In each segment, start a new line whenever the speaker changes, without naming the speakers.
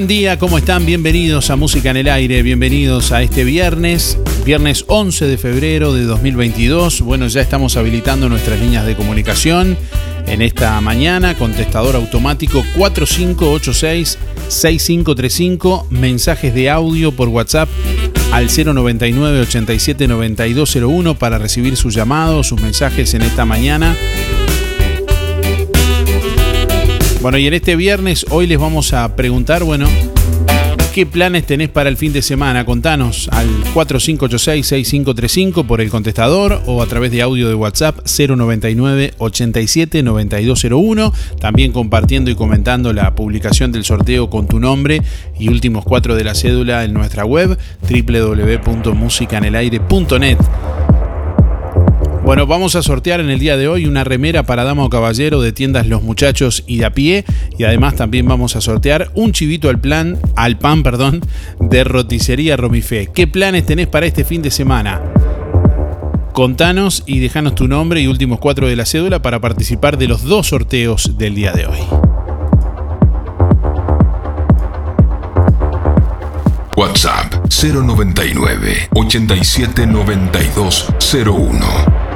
Buen día, ¿cómo están? Bienvenidos a Música en el Aire, bienvenidos a este viernes, viernes 11 de febrero de 2022. Bueno, ya estamos habilitando nuestras líneas de comunicación en esta mañana, contestador automático 4586-6535, mensajes de audio por WhatsApp al 099 87 9201 para recibir sus llamados, sus mensajes en esta mañana. Bueno, y en este viernes hoy les vamos a preguntar, bueno, ¿qué planes tenés para el fin de semana? Contanos al 4586-6535 por el contestador o a través de audio de WhatsApp 099 87 9201. También compartiendo y comentando la publicación del sorteo con tu nombre y últimos cuatro de la cédula en nuestra web www.musicanelaire.net. Bueno, vamos a sortear en el día de hoy una remera para dama o caballero de tiendas Los Muchachos y de a pie. Y además también vamos a sortear un chivito al plan, al pan, perdón, de roticería Romifé. ¿Qué planes tenés para este fin de semana? Contanos y dejanos tu nombre y últimos cuatro de la cédula para participar de los dos sorteos del día de hoy.
WhatsApp 099 87 92 01.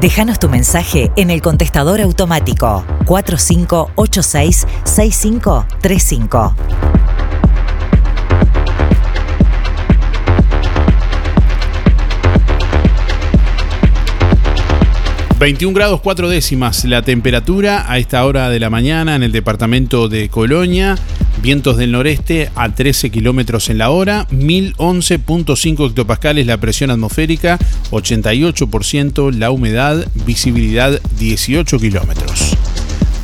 Déjanos tu mensaje en el contestador automático 4586-6535.
...21 grados 4 décimas la temperatura a esta hora de la mañana en el departamento de Colonia... Vientos del noreste a 13 kilómetros en la hora, 1011.5 hectopascales la presión atmosférica, 88% la humedad, visibilidad 18 kilómetros.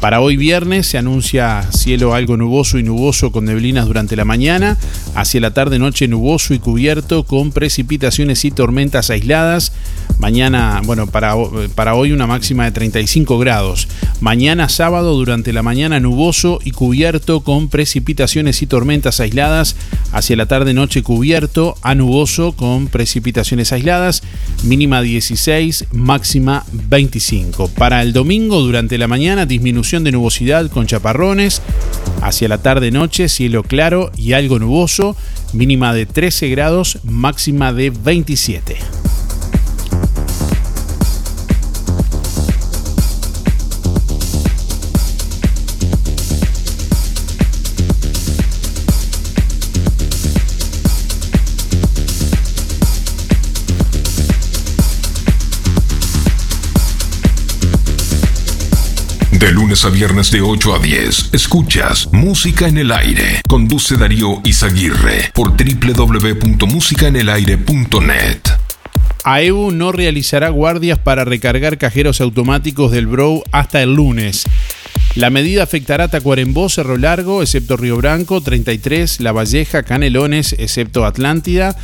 Para hoy viernes se anuncia cielo algo nuboso y nuboso con neblinas durante la mañana, hacia la tarde noche nuboso y cubierto con precipitaciones y tormentas aisladas. Mañana, bueno, para, para hoy una máxima de 35 grados. Mañana sábado durante la mañana nuboso y cubierto con precipitaciones y tormentas aisladas. Hacia la tarde noche cubierto a nuboso con precipitaciones aisladas. Mínima 16, máxima 25. Para el domingo durante la mañana disminución de nubosidad con chaparrones. Hacia la tarde noche cielo claro y algo nuboso. Mínima de 13 grados, máxima de 27.
A viernes de 8 a 10, escuchas Música en el Aire. Conduce Darío Izaguirre por www.musicaenelaire.net.
AEU no realizará guardias para recargar cajeros automáticos del Bro hasta el lunes. La medida afectará a Tacuarembó, Cerro Largo, excepto Río Branco, 33, La Valleja, Canelones, excepto Atlántida,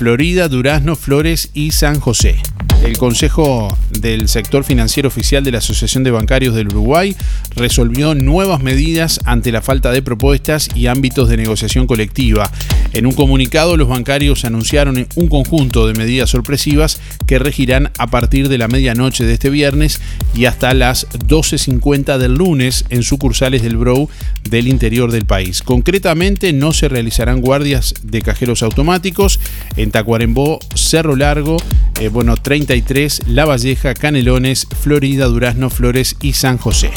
Florida, Durazno, Flores y San José. El Consejo del Sector Financiero Oficial de la Asociación de Bancarios del Uruguay resolvió nuevas medidas ante la falta de propuestas y ámbitos de negociación colectiva. En un comunicado, los bancarios anunciaron un conjunto de medidas sorpresivas que regirán a partir de la medianoche de este viernes y hasta las 12.50 del lunes en sucursales del Brow del interior del país. Concretamente, no se realizarán guardias de cajeros automáticos en Tacuarembó, Cerro Largo, eh, bueno, 33, La Valleja, Canelones, Florida, Durazno, Flores y San José.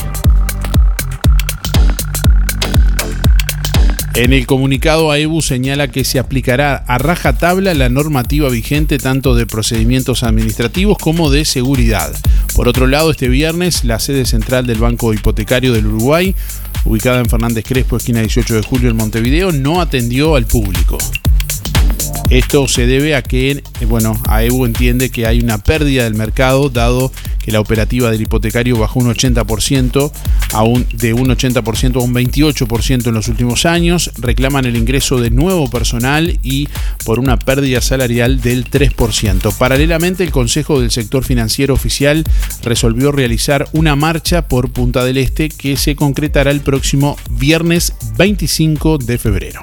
En el comunicado AEBU señala que se aplicará a rajatabla la normativa vigente tanto de procedimientos administrativos como de seguridad. Por otro lado, este viernes la sede central del Banco Hipotecario del Uruguay, ubicada en Fernández Crespo, esquina 18 de julio en Montevideo, no atendió al público. Esto se debe a que, eh, bueno, AEBU entiende que hay una pérdida del mercado dado que la operativa del hipotecario bajó un 80%, a de un 80% a un 28% en los últimos años, reclaman el ingreso de nuevo personal y por una pérdida salarial del 3%. Paralelamente, el Consejo del Sector Financiero Oficial resolvió realizar una marcha por Punta del Este que se concretará el próximo viernes 25 de febrero.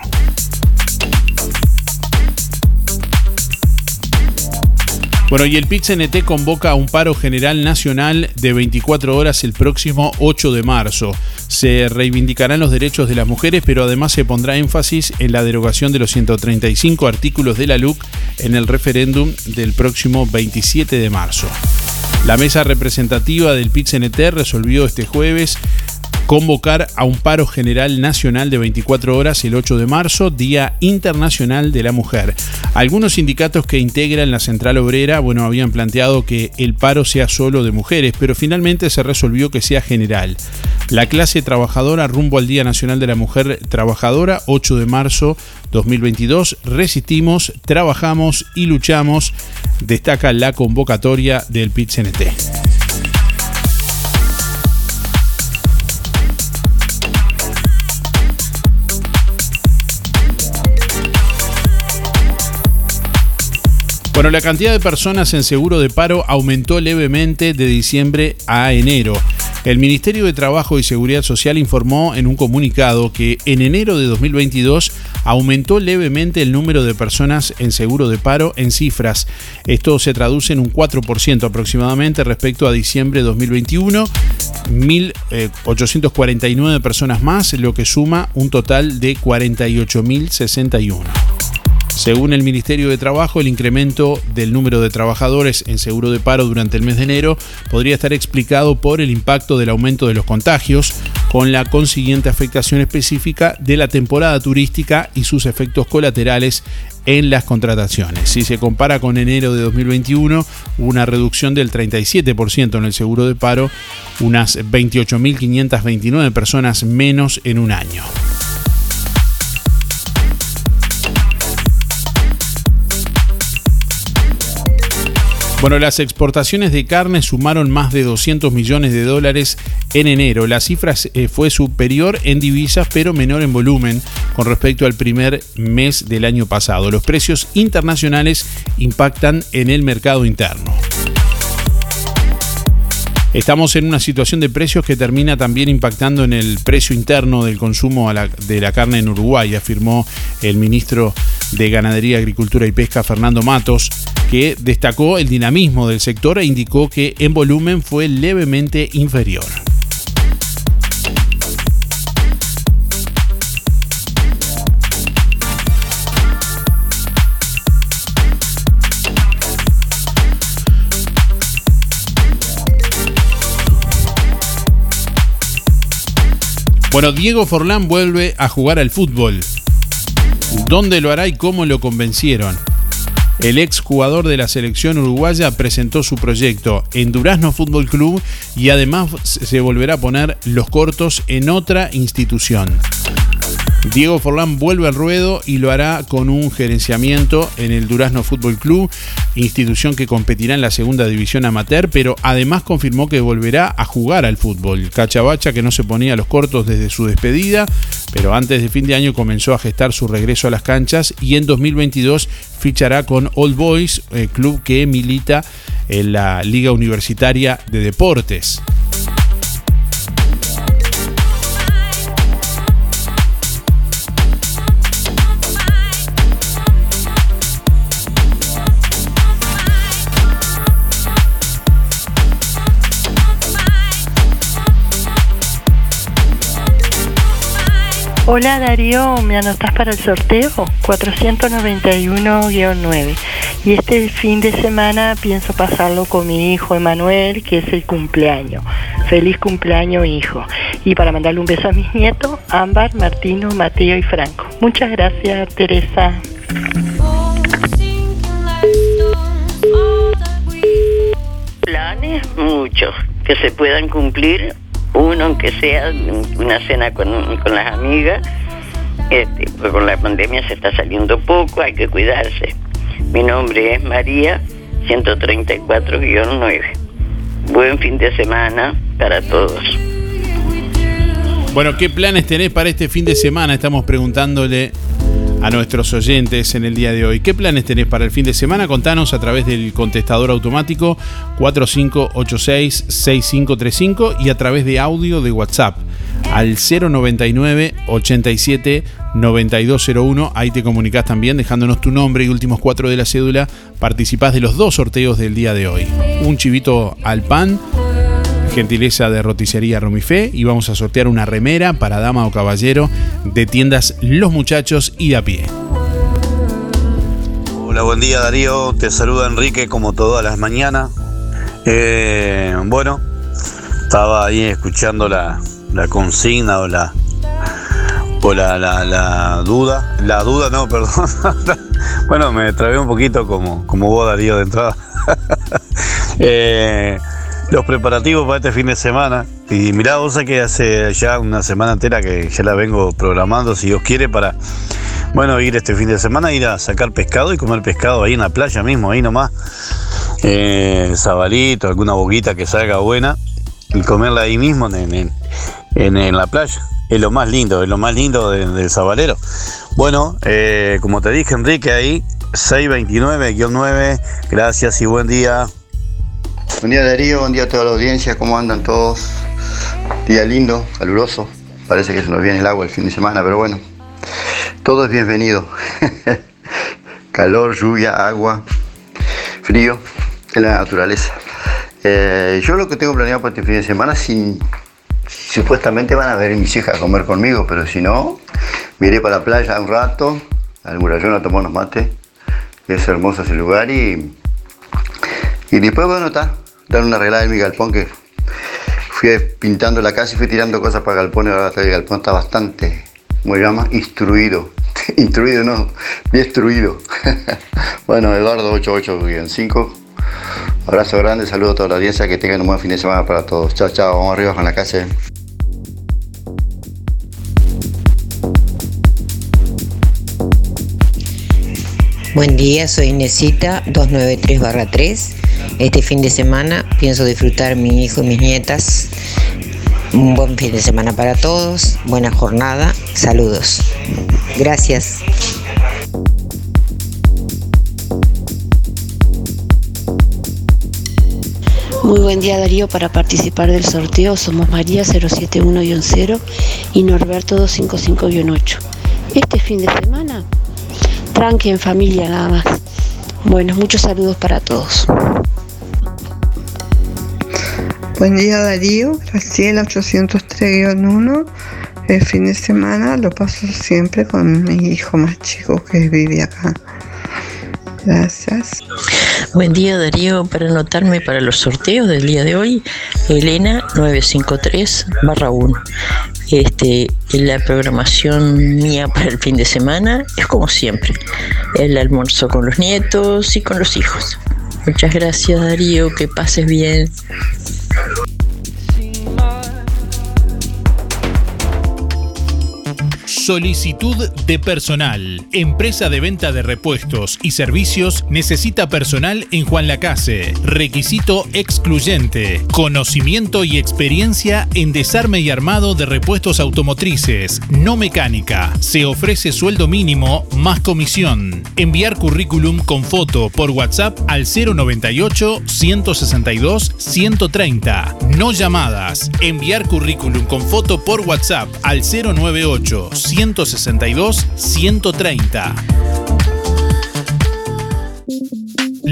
Bueno, y el PIT-CNT convoca a un paro general nacional de 24 horas el próximo 8 de marzo. Se reivindicarán los derechos de las mujeres, pero además se pondrá énfasis en la derogación de los 135 artículos de la LUC en el referéndum del próximo 27 de marzo. La mesa representativa del PIT-CNT resolvió este jueves convocar a un paro general nacional de 24 horas el 8 de marzo, Día Internacional de la Mujer. Algunos sindicatos que integran la Central Obrera, bueno, habían planteado que el paro sea solo de mujeres, pero finalmente se resolvió que sea general. La clase trabajadora rumbo al Día Nacional de la Mujer Trabajadora, 8 de marzo 2022, resistimos, trabajamos y luchamos, destaca la convocatoria del PIT-CNT. Bueno, la cantidad de personas en seguro de paro aumentó levemente de diciembre a enero. El Ministerio de Trabajo y Seguridad Social informó en un comunicado que en enero de 2022 aumentó levemente el número de personas en seguro de paro en cifras. Esto se traduce en un 4% aproximadamente respecto a diciembre de 2021. 1.849 personas más, lo que suma un total de 48.061. Según el Ministerio de Trabajo, el incremento del número de trabajadores en seguro de paro durante el mes de enero podría estar explicado por el impacto del aumento de los contagios, con la consiguiente afectación específica de la temporada turística y sus efectos colaterales en las contrataciones. Si se compara con enero de 2021, hubo una reducción del 37% en el seguro de paro, unas 28.529 personas menos en un año. Bueno, las exportaciones de carne sumaron más de 200 millones de dólares en enero. La cifra eh, fue superior en divisas, pero menor en volumen con respecto al primer mes del año pasado. Los precios internacionales impactan en el mercado interno. Estamos en una situación de precios que termina también impactando en el precio interno del consumo de la carne en Uruguay, afirmó el ministro de Ganadería, Agricultura y Pesca, Fernando Matos, que destacó el dinamismo del sector e indicó que en volumen fue levemente inferior. Bueno, Diego Forlán vuelve a jugar al fútbol. ¿Dónde lo hará y cómo lo convencieron? El ex jugador de la selección uruguaya presentó su proyecto en Durazno Fútbol Club y además se volverá a poner los cortos en otra institución. Diego Forlán vuelve al ruedo y lo hará con un gerenciamiento en el Durazno Fútbol Club, institución que competirá en la segunda división amateur, pero además confirmó que volverá a jugar al fútbol. Cachabacha que no se ponía los cortos desde su despedida, pero antes de fin de año comenzó a gestar su regreso a las canchas y en 2022 fichará con Old Boys, eh, club que milita en la Liga Universitaria de Deportes.
Hola Darío, ¿me anotas para el sorteo? 491-9. Y este fin de semana pienso pasarlo con mi hijo Emanuel, que es el cumpleaños. Feliz cumpleaños, hijo. Y para mandarle un beso a mis nietos, Ámbar, Martino, Mateo y Franco. Muchas gracias, Teresa.
Planes muchos que se puedan cumplir uno aunque sea una cena con, las amigas, este, pues con la pandemia se está saliendo poco, hay que cuidarse. Mi nombre es María 134-9. Buen fin de semana para todos.
Bueno, ¿qué planes tenés para este fin de semana? Estamos preguntándole a nuestros oyentes en el día de hoy. ¿Qué planes tenés para el fin de semana? Contanos a través del contestador automático 4586-6535 y a través de audio de WhatsApp al 099 87 9201. Ahí te comunicas también dejándonos tu nombre y últimos cuatro de la cédula. Participás de los dos sorteos del día de hoy. Un chivito al pan gentileza de roticería Romifé y vamos a sortear una remera para dama o caballero de tiendas Los Muchachos y a pie.
Hola, buen día Darío, te saluda Enrique como todas las mañanas. Eh, bueno, estaba ahí escuchando la, consigna o la o la, la, duda, la duda no, perdón. bueno, me trabé un poquito como, como vos Darío de entrada. eh, los preparativos para este fin de semana. Y mirá, vos que hace ya una semana entera que ya la vengo programando, si Dios quiere, para, bueno, ir este fin de semana, ir a sacar pescado y comer pescado ahí en la playa mismo, ahí nomás. Eh, sabalito, alguna boquita que salga buena y comerla ahí mismo en, en, la playa. Es lo más lindo, es lo más lindo del sabalero. Bueno, eh, como te dije, Enrique, ahí 629-9, gracias y buen día.
Buen día Darío, buen día a toda la audiencia, ¿cómo andan todos? Día lindo, caluroso, parece que se nos viene el agua el fin de semana, pero bueno, todo es bienvenido. Calor, lluvia, agua, frío, es la naturaleza. Eh, yo lo que tengo planeado para este fin de semana, si, supuestamente van a ver mis hijas a comer conmigo, pero si no, me iré para la playa un rato, al murallón a tomar unos mates. Es hermoso ese lugar y, y después, bueno, está, dar una arreglada en mi galpón que fui pintando la casa y fui tirando cosas para el galpón y ahora el galpón está bastante, ¿cómo se llama? Instruido. Instruido, no, destruido. bueno, Eduardo 88-5. Abrazo grande, saludo a toda la audiencia, que tengan un buen fin de semana para todos. Chao, chao, vamos arriba con la casa.
Buen día, soy Inesita 293-3. Este fin de semana pienso disfrutar mi hijo y mis nietas. Un buen fin de semana para todos, buena jornada, saludos. Gracias.
Muy buen día Darío para participar del sorteo. Somos María 071-0 y Norberto 255-8. Este fin de semana, tranqui en familia nada más. Bueno, muchos saludos para todos.
Buen día Darío, Graciela 803-1. El fin de semana lo paso siempre con mi hijo más chico que vive acá. Gracias.
Buen día Darío, para anotarme para los sorteos del día de hoy, Elena 953 1. Este, la programación mía para el fin de semana es como siempre, el almuerzo con los nietos y con los hijos. Muchas gracias Darío, que pases bien.
Solicitud de personal. Empresa de venta de repuestos y servicios necesita personal en Juan Lacase. Requisito excluyente. Conocimiento y experiencia en desarme y armado de repuestos automotrices, no mecánica. Se ofrece sueldo mínimo más comisión. Enviar currículum con foto por WhatsApp al 098 162 130. No llamadas. Enviar currículum con foto por WhatsApp al 098 162 130.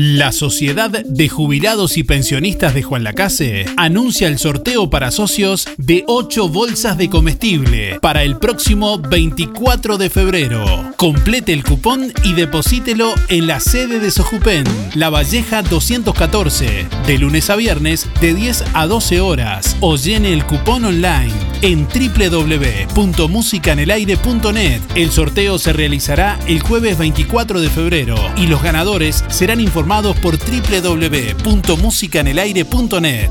La Sociedad de Jubilados y Pensionistas de Juan Lacase anuncia el sorteo para socios de 8 bolsas de comestible para el próximo 24 de febrero. Complete el cupón y deposítelo en la sede de Sojupen, La Valleja 214, de lunes a viernes de 10 a 12 horas o llene el cupón online en www.musicanelaire.net. El sorteo se realizará el jueves 24 de febrero y los ganadores serán informados por www.musicanelaire.net.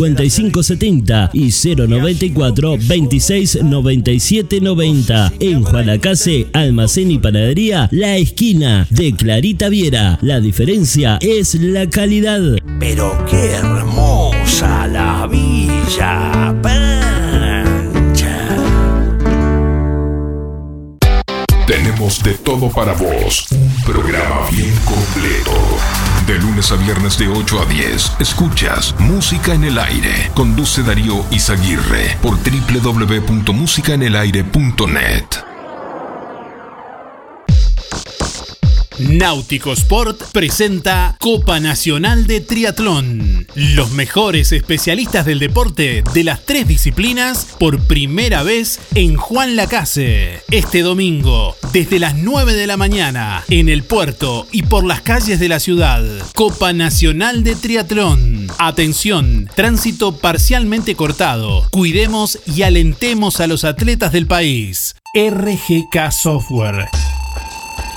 5570 y 094 26 97 90. En Juanacase, Almacén y Panadería, La Esquina de Clarita Viera. La diferencia es la calidad.
Pero qué hermosa la Villa
De todo para vos. Un programa bien completo. De lunes a viernes de 8 a 10. Escuchas Música en el Aire. Conduce Darío Izaguirre por www.musicaenelaire.net.
Náutico Sport presenta Copa Nacional de Triatlón. Los mejores especialistas del deporte de las tres disciplinas por primera vez en Juan Lacase. Este domingo, desde las 9 de la mañana, en el puerto y por las calles de la ciudad. Copa Nacional de Triatlón. Atención, tránsito parcialmente cortado. Cuidemos y alentemos a los atletas del país. RGK Software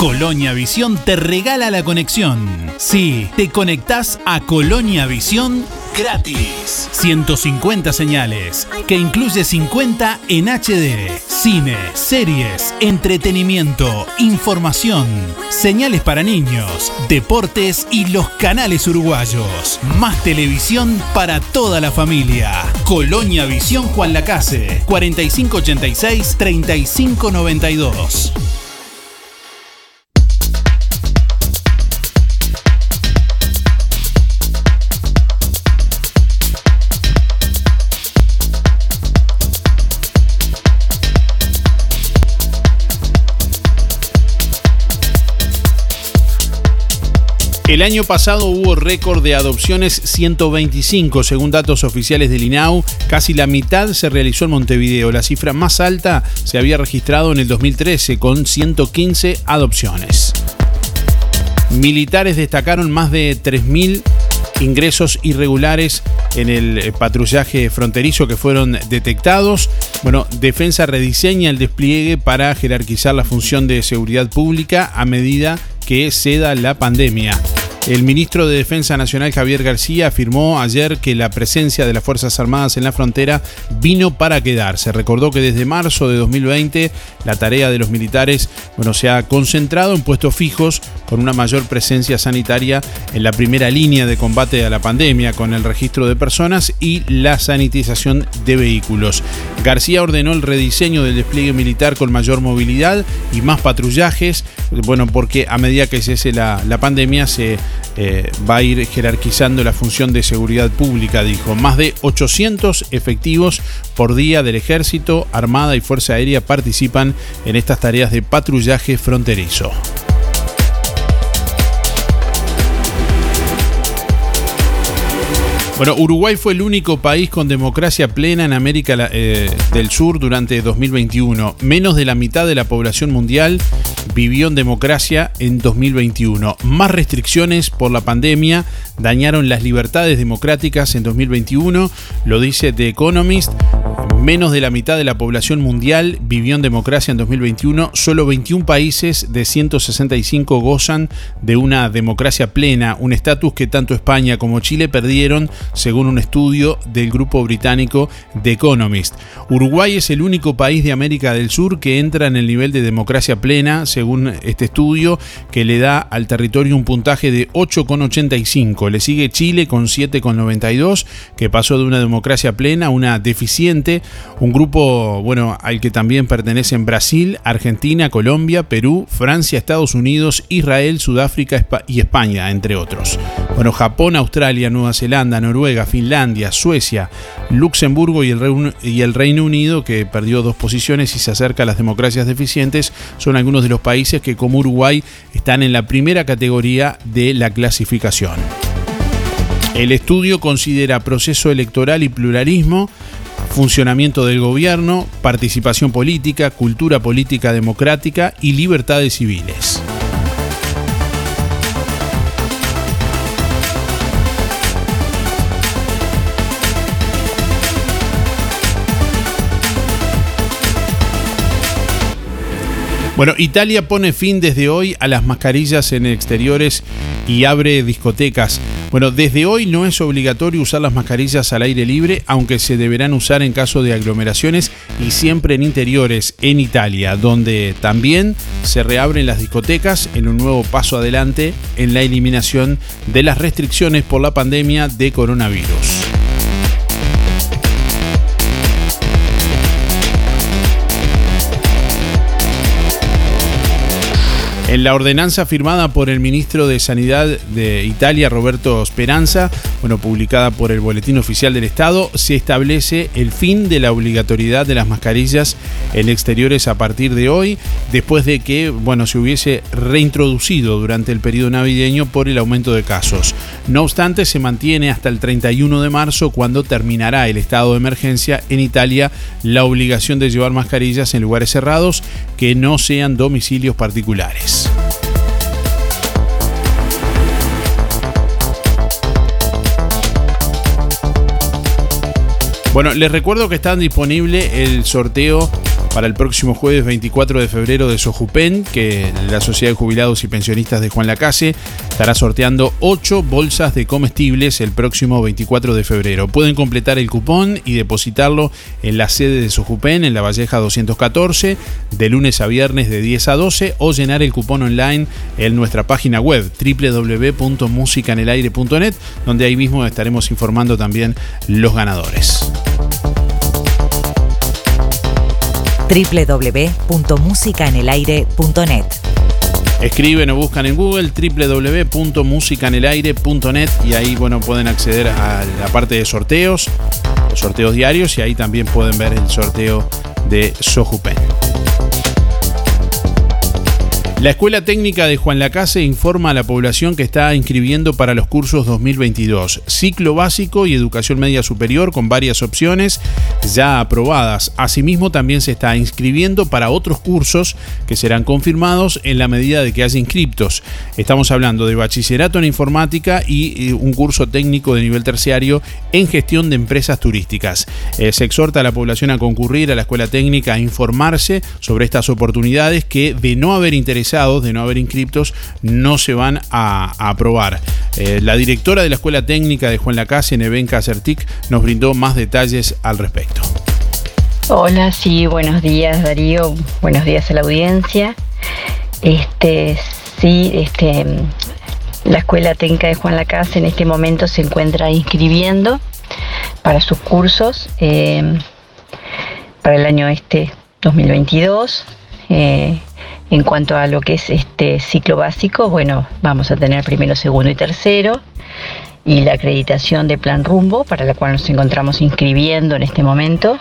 Colonia Visión te regala la conexión. Sí, te conectás a Colonia Visión gratis. 150 señales, que incluye 50 en HD. Cine, series, entretenimiento, información, señales para niños, deportes y los canales uruguayos. Más televisión para toda la familia. Colonia Visión Juan Lacase, 4586-3592.
El año pasado hubo récord de adopciones 125, según datos oficiales del INAU. Casi la mitad se realizó en Montevideo. La cifra más alta se había registrado en el 2013 con 115 adopciones. Militares destacaron más de 3.000 ingresos irregulares en el patrullaje fronterizo que fueron detectados. Bueno, Defensa rediseña el despliegue para jerarquizar la función de seguridad pública a medida que ceda la pandemia. El ministro de Defensa Nacional Javier García afirmó ayer que la presencia de las Fuerzas Armadas en la frontera vino para quedarse. Recordó que desde marzo de 2020 la tarea de los militares bueno, se ha concentrado en puestos fijos con una mayor presencia sanitaria en la primera línea de combate a la pandemia con el registro de personas y la sanitización de vehículos. García ordenó el rediseño del despliegue militar con mayor movilidad y más patrullajes, bueno, porque a medida que cese la, la pandemia se eh, va a ir jerarquizando la función de seguridad pública, dijo. Más de 800 efectivos por día del Ejército, Armada y Fuerza Aérea participan en estas tareas de patrullaje fronterizo. Bueno, Uruguay fue el único país con democracia plena en América eh, del Sur durante 2021. Menos de la mitad de la población mundial vivió en democracia en 2021. Más restricciones por la pandemia dañaron las libertades democráticas en 2021, lo dice The Economist. Menos de la mitad de la población mundial vivió en democracia en 2021. Solo 21 países de 165 gozan de una democracia plena, un estatus que tanto España como Chile perdieron, según un estudio del grupo británico The Economist. Uruguay es el único país de América del Sur que entra en el nivel de democracia plena, según este estudio, que le da al territorio un puntaje de 8,85. Le sigue Chile con 7,92, que pasó de una democracia plena a una deficiente un grupo, bueno, al que también pertenecen Brasil, Argentina, Colombia, Perú, Francia, Estados Unidos, Israel, Sudáfrica y España, entre otros. Bueno, Japón, Australia, Nueva Zelanda, Noruega, Finlandia, Suecia, Luxemburgo y el, Reino, y el Reino Unido, que perdió dos posiciones y se acerca a las democracias deficientes, son algunos de los países que como Uruguay están en la primera categoría de la clasificación. El estudio considera proceso electoral y pluralismo, funcionamiento del gobierno, participación política, cultura política democrática y libertades civiles. Bueno, Italia pone fin desde hoy a las mascarillas en exteriores y abre discotecas. Bueno, desde hoy no es obligatorio usar las mascarillas al aire libre, aunque se deberán usar en caso de aglomeraciones y siempre en interiores en Italia, donde también se reabren las discotecas en un nuevo paso adelante en la eliminación de las restricciones por la pandemia de coronavirus. En la ordenanza firmada por el ministro de Sanidad de Italia, Roberto Speranza, bueno, publicada por el Boletín Oficial del Estado, se establece el fin de la obligatoriedad de las mascarillas en exteriores a partir de hoy, después de que, bueno, se hubiese reintroducido durante el periodo navideño por el aumento de casos. No obstante, se mantiene hasta el 31 de marzo, cuando terminará el estado de emergencia en Italia, la obligación de llevar mascarillas en lugares cerrados que no sean domicilios particulares. Bueno, les recuerdo que está disponible el sorteo para el próximo jueves 24 de febrero de Sojupen, que la Sociedad de Jubilados y Pensionistas de Juan Lacase estará sorteando 8 bolsas de comestibles el próximo 24 de febrero. Pueden completar el cupón y depositarlo en la sede de Sojupen, en la Valleja 214, de lunes a viernes de 10 a 12, o llenar el cupón online en nuestra página web www.musicanelaire.net, donde ahí mismo estaremos informando también los ganadores.
www.musicaenelaire.net.
Escriben o buscan en Google www.musicanelaire.net y ahí bueno pueden acceder a la parte de sorteos, los sorteos diarios y ahí también pueden ver el sorteo de Sojupen. La Escuela Técnica de Juan Lacase informa a la población que está inscribiendo para los cursos 2022, ciclo básico y educación media superior con varias opciones ya aprobadas. Asimismo, también se está inscribiendo para otros cursos que serán confirmados en la medida de que haya inscriptos. Estamos hablando de bachillerato en informática y eh, un curso técnico de nivel terciario en gestión de empresas turísticas. Eh, se exhorta a la población a concurrir a la Escuela Técnica a informarse sobre estas oportunidades que de no haber interesado de no haber inscriptos no se van a, aprobar. Eh, la directora de la Escuela Técnica de Juan Lacase, Nevenka Certic, nos brindó más detalles al respecto.
Hola, sí, buenos días Darío, buenos días a la audiencia. Este, sí, este, la Escuela Técnica de Juan Lacase en este momento se encuentra inscribiendo para sus cursos eh, para el año este 2022. Eh, en cuanto a lo que es este ciclo básico, bueno, vamos a tener primero, segundo y tercero y la acreditación de Plan Rumbo, para la cual nos encontramos inscribiendo en este momento,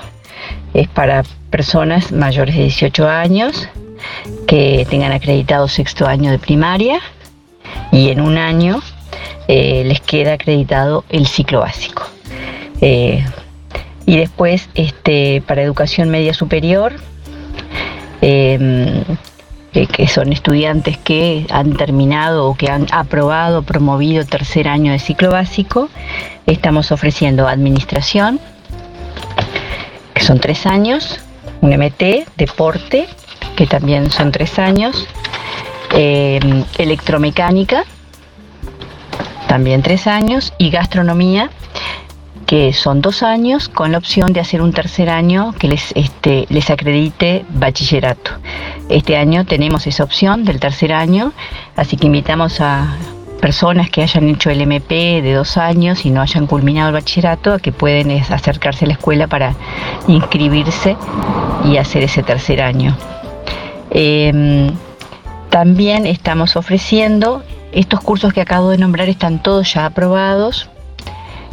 es para personas mayores de 18 años que tengan acreditado sexto año de primaria y en un año eh, les queda acreditado el ciclo básico. Eh, y después, este, para educación media superior, eh, eh, que son estudiantes que han terminado o que han aprobado, promovido tercer año de ciclo básico. Estamos ofreciendo administración, que son tres años, un MT, deporte, que también son tres años, eh, electromecánica, también tres años, y gastronomía, que son dos años con la opción de hacer un tercer año que les, este, les acredite bachillerato. Este año tenemos esa opción del tercer año, así que invitamos a personas que hayan hecho el MP de dos años y no hayan culminado el bachillerato a que pueden acercarse a la escuela para inscribirse y hacer ese tercer año. Em, también estamos ofreciendo, estos cursos que acabo de nombrar están todos ya aprobados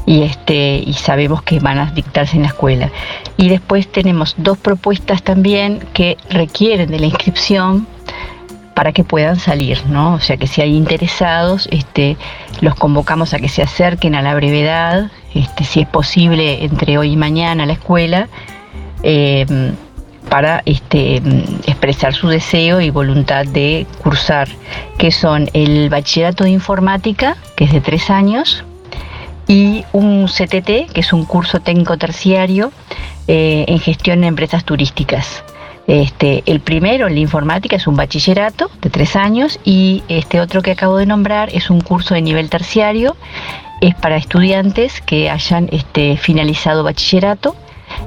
y este y sabemos que van a dictarse en la escuela. Y después tenemos dos propuestas también que requieren de la inscripción para que puedan salir, ¿no? O sea que si hay interesados, este, los convocamos a que se acerquen a la brevedad, este, si es posible entre hoy y mañana a la escuela, em, para este, expresar su deseo y voluntad de cursar, que son el bachillerato de informática, que es de tres años, y un CTT, que es un curso técnico terciario eh, en gestión de empresas turísticas. Este, el primero, la informática, es un bachillerato de tres años y este otro que acabo de nombrar es un curso de nivel terciario, es para estudiantes que hayan este, finalizado bachillerato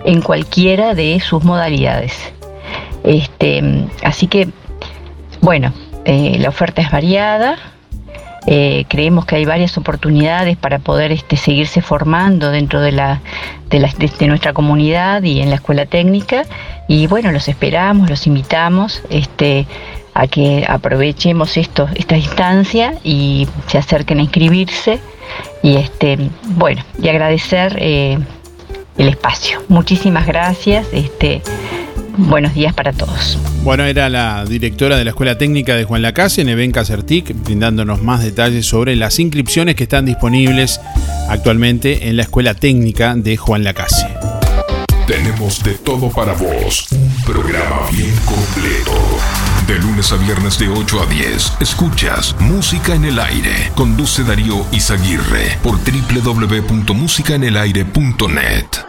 en cualquiera de sus modalidades. Este, así que, bueno, eh, la oferta es variada, eh, creemos que hay varias oportunidades para poder este, seguirse formando dentro de, la, de, nuestra comunidad y en la escuela técnica. Y bueno, los esperamos, los invitamos este, a que aprovechemos esto, esta instancia y se acerquen a inscribirse. Y este, bueno, y agradecer eh, el espacio. Muchísimas gracias. Este, buenos días para todos.
Bueno, era la directora de la Escuela Técnica de Juan Lacase, Nevenka Certic, brindándonos más detalles sobre las inscripciones que están disponibles actualmente en la Escuela Técnica de Juan Lacase.
Tenemos de todo para vos, un programa bien completo. De lunes a viernes de 8 a 10, escuchas Música en el Aire. Conduce Darío Izaguirre por www.musicaenelaire.net.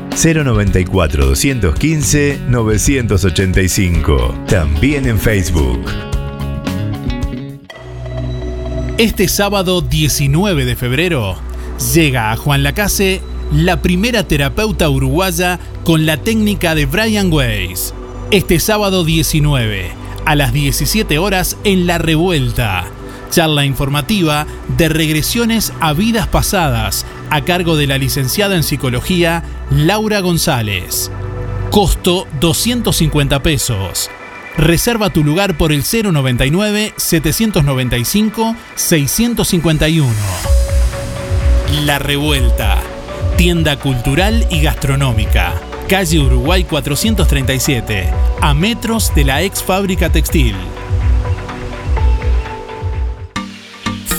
094 215 985. También en Facebook.
Este sábado 19 de febrero llega a Juan Lacase la primera terapeuta uruguaya con la técnica de Brian Weiss. Este sábado 19 a las 17 horas en La Revuelta. Charla informativa de regresiones a vidas pasadas a cargo de la licenciada en psicología Laura González. Costo 250 pesos. Reserva tu lugar por el 099-795-651. La Revuelta. Tienda cultural y gastronómica. Calle Uruguay 437. A metros de la ex fábrica textil.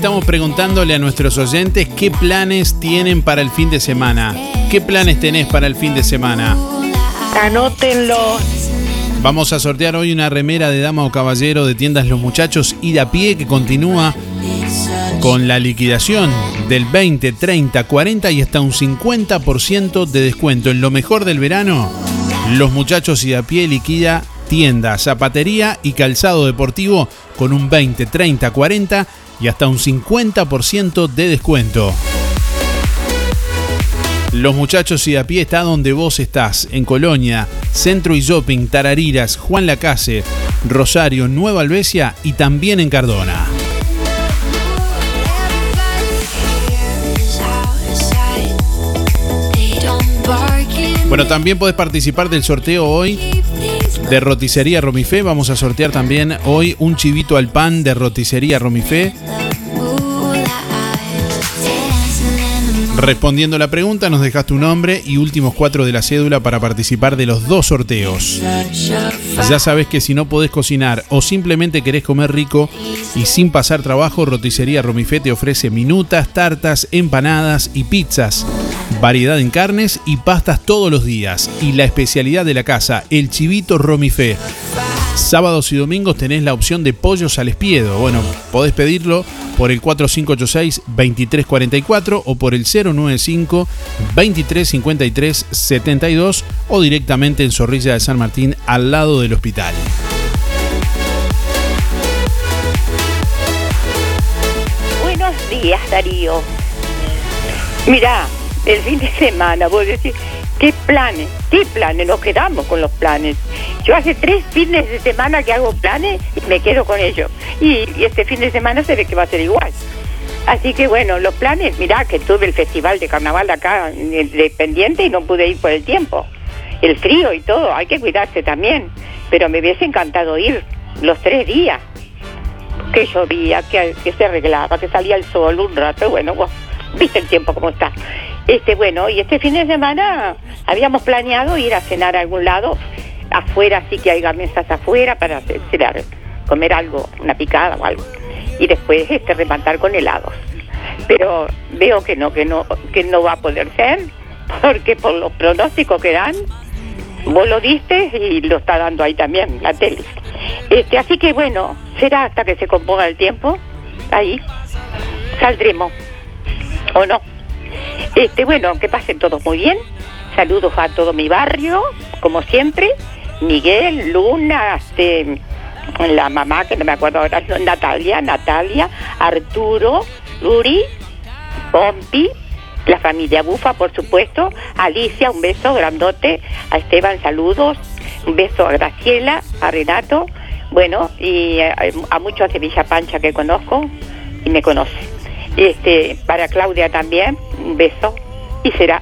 estamos preguntándole a nuestros oyentes qué planes tienen para el fin de semana. ¿Qué planes tenés para el fin de semana?
Anótenlo.
Vamos a sortear hoy una remera de dama o caballero de tiendas Los Muchachos y a pie que continúa con la liquidación del 20, 30, 40 y hasta un 50% de descuento. En lo mejor del verano, Los Muchachos y a pie liquida tienda, zapatería y calzado deportivo con un 20, 30, 40 y hasta un 50% de descuento. Los muchachos y a pie está donde vos estás, en Colonia, Centro y Shopping, Tarariras, Juan Lacase, Rosario, Nueva Albesia y también en Cardona.
Bueno, también podés participar del sorteo hoy de Roticería Romifé. Vamos a sortear también hoy un chivito al pan de Roticería Romifé. Respondiendo la pregunta, nos dejas tu nombre y últimos cuatro de la cédula para participar de los dos sorteos. Ya sabes que si no podés cocinar o simplemente querés comer rico y sin pasar trabajo, Roticería Romifé te ofrece minutas, tartas, empanadas y pizzas. Variedad en carnes y pastas todos los días. Y la especialidad de la casa, el chivito Romifé. Sábados y domingos tenés la opción de pollos al espiedo. Bueno, podés pedirlo por el 4586-2344 o por el 095-2353-72 o directamente en Zorrilla de San Martín al lado del hospital.
Buenos días, Darío. Mira, el fin de semana, vos decís, ¿qué planes? ¿Qué planes? Nos quedamos con los planes. Yo hace tres fines de semana que hago planes y me quedo con ellos. Y, este fin de semana se ve que va a ser igual. Así que bueno, los planes, mirá que tuve el festival de carnaval acá pendiente y no pude ir por el tiempo. El frío y todo, hay que cuidarse también. Pero me hubiese encantado ir los tres días. Que llovía, que, que se arreglaba, que salía el sol un rato, bueno, viste el tiempo como está. Este, bueno, y este fin de semana habíamos planeado ir a cenar a algún lado, afuera, así que haya mesas afuera para cenar, comer algo, una picada o algo. Y después este rematar con helados. Pero veo que no, que no, que no va a poder ser, porque por los pronósticos que dan, vos lo diste y lo está dando ahí también la tele. Este, así que bueno, será hasta que se componga el tiempo, ahí saldremos, ¿o no? Este, bueno, que pasen todos muy bien. Saludos a todo mi barrio, como siempre. Miguel, Luna, este, la mamá, que no me acuerdo ahora, Natalia, Natalia, Arturo, Luri, Pompi, la familia Bufa, por supuesto, Alicia, un beso grandote, a Esteban, saludos, un beso a Graciela, a Renato, bueno, y a, a muchos de Villa Pancha que conozco y me conocen. Este, para Claudia también, un beso, y será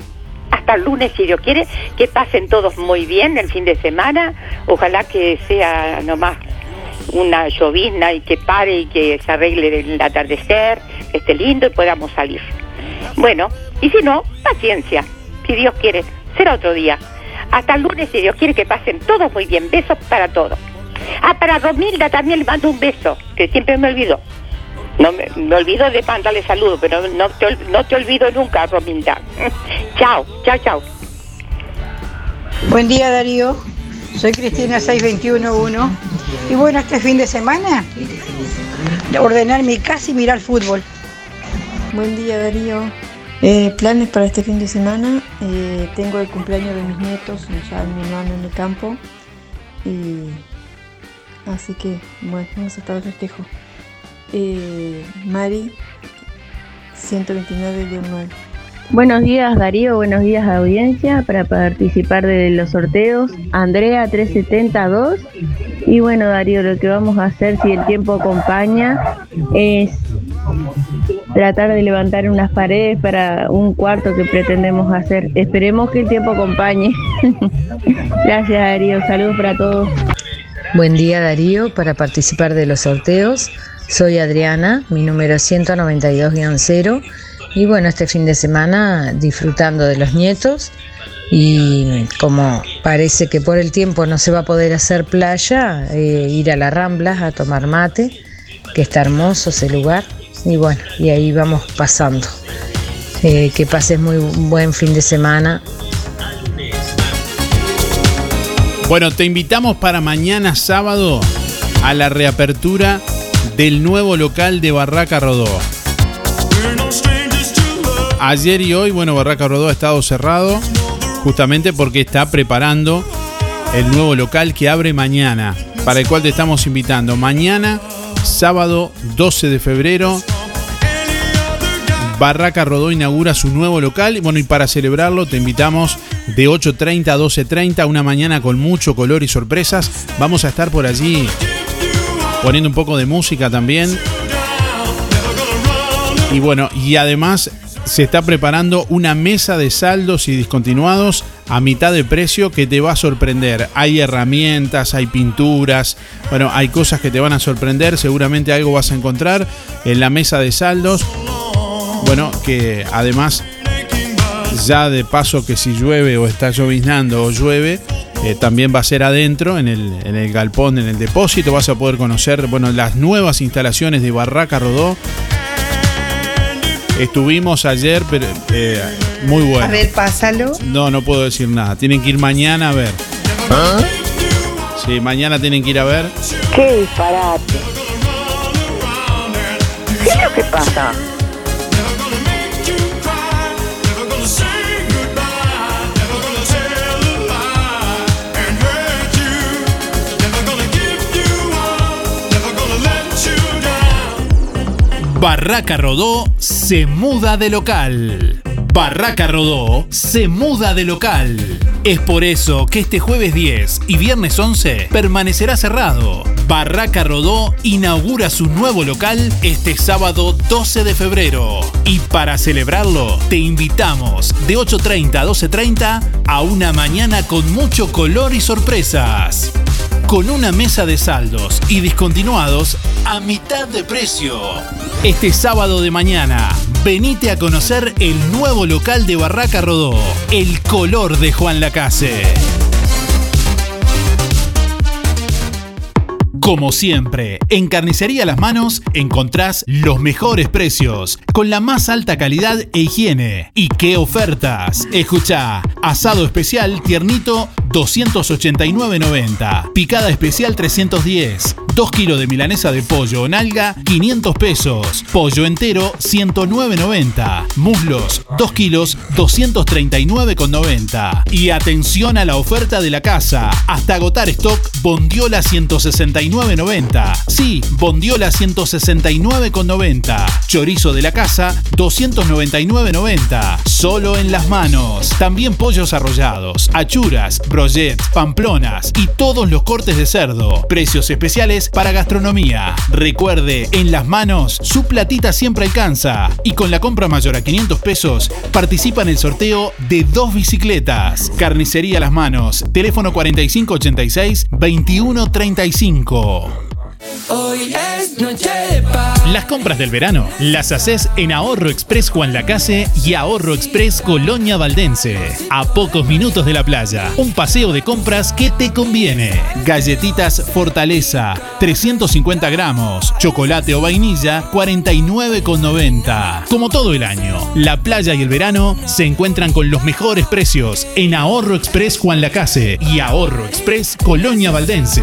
hasta el lunes, si Dios quiere, que pasen todos muy bien el fin de semana, ojalá que sea nomás una llovizna y que pare y que se arregle el atardecer, que esté lindo y podamos salir. Bueno, y si no, paciencia. Si Dios quiere, será otro día. Hasta el lunes, si Dios quiere, que pasen todos muy bien. Besos para todos. Ah, para Romilda también le mando un beso, que siempre me olvido. No me, me olvido de mandarle saludos, pero no te, no te olvido nunca, Romilda. chao, chao, chao.
Buen día Darío, soy Cristina 6211 y bueno, este fin de semana ordenar mi casa y mirar fútbol.
Buen día Darío. Eh, planes para este fin de semana. Eh, tengo el cumpleaños de mis nietos ya mi hermano en el campo. Y así que bueno, vamos a estar el festejo. Eh, Mari 129-9.
Buenos días Darío, buenos días audiencia para participar de los sorteos. Andrea 372 y bueno Darío, lo que vamos a hacer si el tiempo acompaña es tratar de levantar unas paredes para un cuarto que pretendemos hacer. Esperemos que el tiempo acompañe. Gracias Darío, saludos para todos.
Buen día Darío, para participar de los sorteos. Soy Adriana, mi número es 192-0 y bueno, este fin de semana disfrutando de los nietos y como parece que por el tiempo no se va a poder hacer playa, eh, ir a la Rambla a tomar mate, que está hermoso ese lugar y bueno, y ahí vamos pasando. Eh, que pases muy buen fin de semana.
Bueno, te invitamos para mañana sábado a la reapertura del nuevo local de Barraca Rodó. Ayer y hoy, bueno, Barraca Rodó ha estado cerrado justamente porque está preparando el nuevo local que abre mañana, para el cual te estamos invitando. Mañana, sábado 12 de febrero, Barraca Rodó inaugura su nuevo local. Bueno, y para celebrarlo te invitamos de 8.30 a 12.30, una mañana con mucho color y sorpresas. Vamos a estar por allí poniendo un poco de música también. Y bueno, y además se está preparando una mesa de saldos y discontinuados
a mitad de precio que te va a sorprender. Hay herramientas, hay pinturas, bueno, hay cosas que te van a sorprender, seguramente algo vas a encontrar en la mesa de saldos. Bueno, que además ya de paso que si llueve o está lloviznando o llueve, eh, también va a ser adentro, en el, en el galpón, en el depósito. Vas a poder conocer bueno, las nuevas instalaciones de Barraca Rodó. Estuvimos ayer, pero eh, muy bueno.
A ver, pásalo.
No, no puedo decir nada. Tienen que ir mañana a ver. Sí, mañana tienen que ir a ver.
Qué disparate. ¿Qué es lo que pasa?
Barraca Rodó se muda de local. Barraca Rodó se muda de local. Es por eso que este jueves 10 y viernes 11 permanecerá cerrado. Barraca Rodó inaugura su nuevo local este sábado 12 de febrero. Y para celebrarlo, te invitamos de 8.30 a 12.30 a una mañana con mucho color y sorpresas con una mesa de saldos y discontinuados a mitad de precio. Este sábado de mañana, venite a conocer el nuevo local de Barraca Rodó, el color de Juan Lacase. Como siempre, en Carnicería Las Manos encontrás los mejores precios, con la más alta calidad e higiene. ¿Y qué ofertas? Escucha, asado especial tiernito 289.90, picada especial 310, 2 kilos de milanesa de pollo o nalga 500 pesos, pollo entero 109.90, muslos 2 kilos 239.90. Y atención a la oferta de la casa, hasta agotar stock, bondiola 169 9.90. Sí, bondiola 169,90. Chorizo de la casa 299,90. Solo en las manos. También pollos arrollados, achuras, brochets, pamplonas y todos los cortes de cerdo. Precios especiales para gastronomía. Recuerde, en las manos su platita siempre alcanza. Y con la compra mayor a 500 pesos participa en el sorteo de dos bicicletas. Carnicería Las Manos. Teléfono 4586 2135.
Hoy es noche de paz.
Las compras del verano las haces en Ahorro Express Juan Lacase y Ahorro Express Colonia Valdense. A pocos minutos de la playa. Un paseo de compras que te conviene. Galletitas Fortaleza, 350 gramos. Chocolate o vainilla, 49,90. Como todo el año, la playa y el verano se encuentran con los mejores precios en Ahorro Express Juan Lacase y Ahorro Express Colonia Valdense.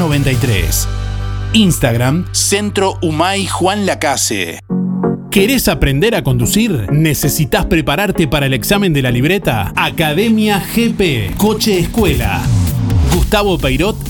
93. Instagram, Centro Humay Juan Lacase. ¿Querés aprender a conducir? ¿Necesitas prepararte para el examen de la libreta? Academia GP, Coche Escuela. Gustavo Peirot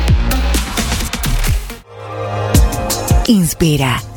Inspira.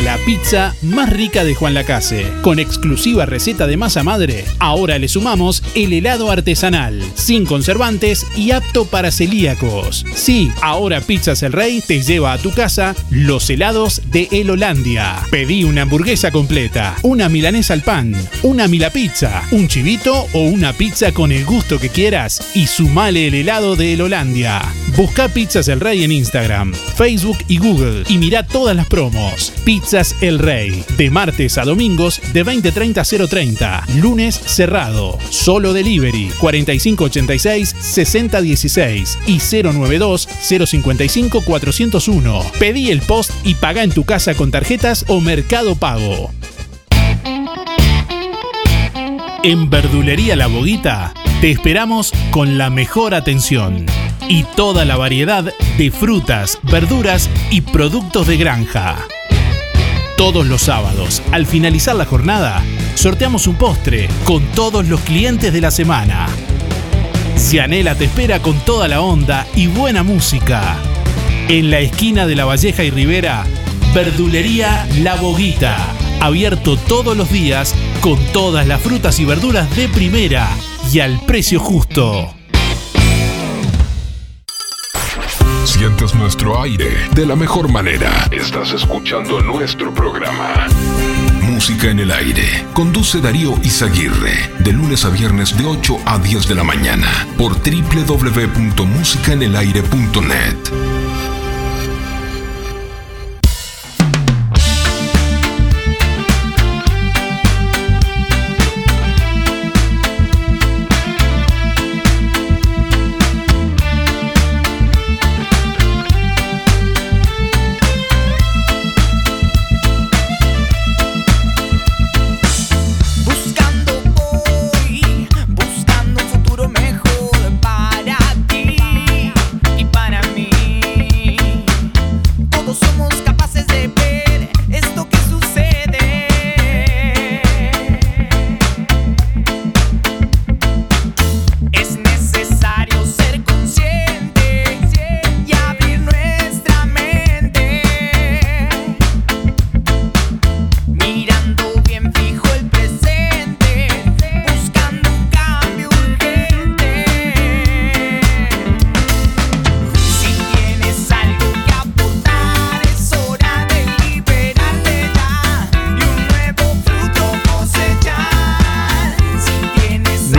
La pizza más rica de Juan Lacase. Con exclusiva receta de masa madre, ahora le sumamos el helado artesanal, sin conservantes y apto para celíacos. Sí, ahora Pizzas El Rey te lleva a tu casa los helados de El Holandia. Pedí una hamburguesa completa, una milanesa al pan, una mila pizza, un chivito o una pizza con el gusto que quieras y sumale el helado de El Holandia. Busca Pizzas El Rey en Instagram, Facebook y Google y mira todas las promos. Pizzas El Rey. De martes a domingos de 20.30 a 0.30. Lunes cerrado. Solo delivery 4586-6016 y 092-055-401. Pedí el post y paga en tu casa con tarjetas o mercado pago. En Verdulería La Boguita te esperamos con la mejor atención y toda la variedad de frutas, verduras y productos de granja. Todos los sábados, al finalizar la jornada, sorteamos un postre con todos los clientes de la semana. Cianela te espera con toda la onda y buena música. En la esquina de La Valleja y Rivera, Verdulería La Boguita. Abierto todos los días con todas las frutas y verduras de primera y al precio justo.
Sientes nuestro aire de la mejor manera. Estás escuchando nuestro programa. Música en el aire. Conduce Darío Izaguirre. De lunes a viernes de 8 a 10 de la mañana. Por www.musicaenelaire.net.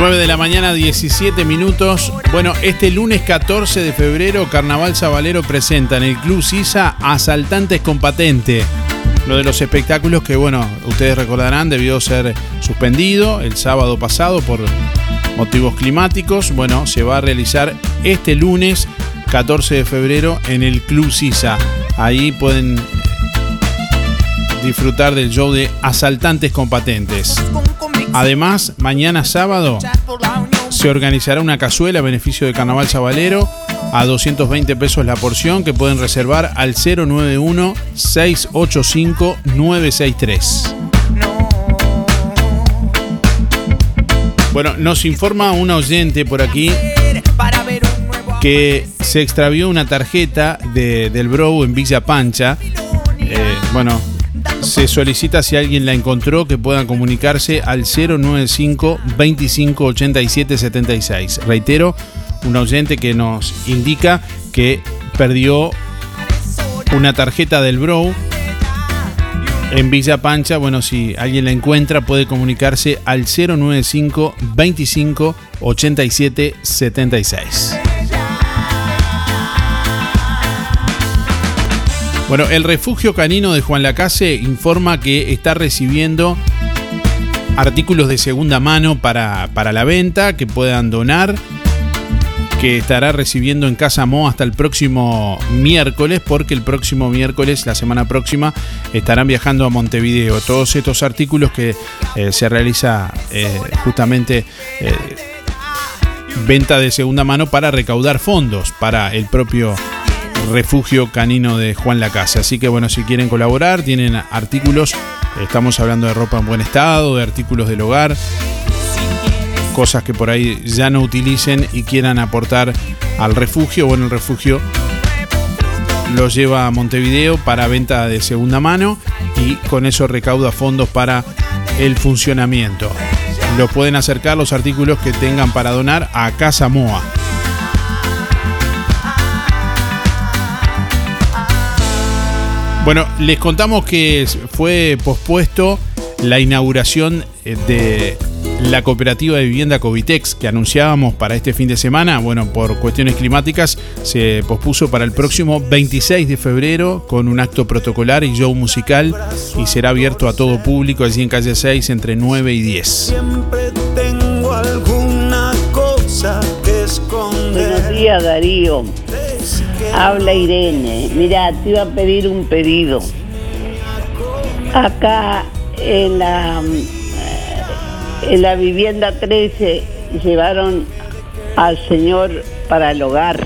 9 de la mañana, 17 minutos. Bueno, este lunes 14 de febrero, Carnaval Sabalero presenta en el Club Sisa Asaltantes con Patente. Uno de los espectáculos que, bueno, ustedes recordarán, debió ser suspendido el sábado pasado por motivos climáticos. Bueno, se va a realizar este lunes 14 de febrero en el Club Sisa. Ahí pueden disfrutar del show de Asaltantes con Patentes. Además, mañana sábado se organizará una cazuela a beneficio de Carnaval Sabalero a 220 pesos la porción que pueden reservar al 091 685 963. Bueno, nos informa un oyente por aquí que se extravió una tarjeta de- del Bro en Villa Pancha. Eh, bueno, se solicita si alguien la encontró que puedan comunicarse al 095 25 87 76. Reitero, un oyente que nos indica que perdió una tarjeta del Bro en Villa Pancha. Bueno, si alguien la encuentra, puede comunicarse al 095 25 87 76. Bueno, el refugio canino de Juan Lacase informa que está recibiendo artículos de segunda mano para, para la venta que puedan donar. que estará recibiendo en Casa Mo hasta el próximo miércoles, porque el próximo miércoles, la semana próxima, estarán viajando a Montevideo. Todos estos artículos que eh, se realiza eh, justamente eh, venta de segunda mano para recaudar fondos para el propio refugio canino de Juan Lacase. Así que bueno, si quieren colaborar, tienen artículos, estamos hablando de ropa en buen estado, de artículos del hogar, cosas que por ahí ya no utilicen y quieran aportar al refugio. Bueno, el refugio los lleva a Montevideo para venta de segunda mano y con eso recauda fondos para el funcionamiento. Los pueden acercar los artículos que tengan para donar a Casa Moa. Bueno, les contamos que fue pospuesto la inauguración eh, de la cooperativa de vivienda Covitex que anunciábamos para este fin de semana. Bueno, por cuestiones climáticas se pospuso para el próximo 26 de febrero con un acto protocolar y show musical y será abierto a todo público allí en calle 6 entre 9 y 10.
Siempre tengo alguna cosa que esconder.
Buenos días, Darío. Habla Irene. Mira, te iba a pedir un pedido. Acá en la, eh, en la vivienda 13 llevaron al señor para el hogar,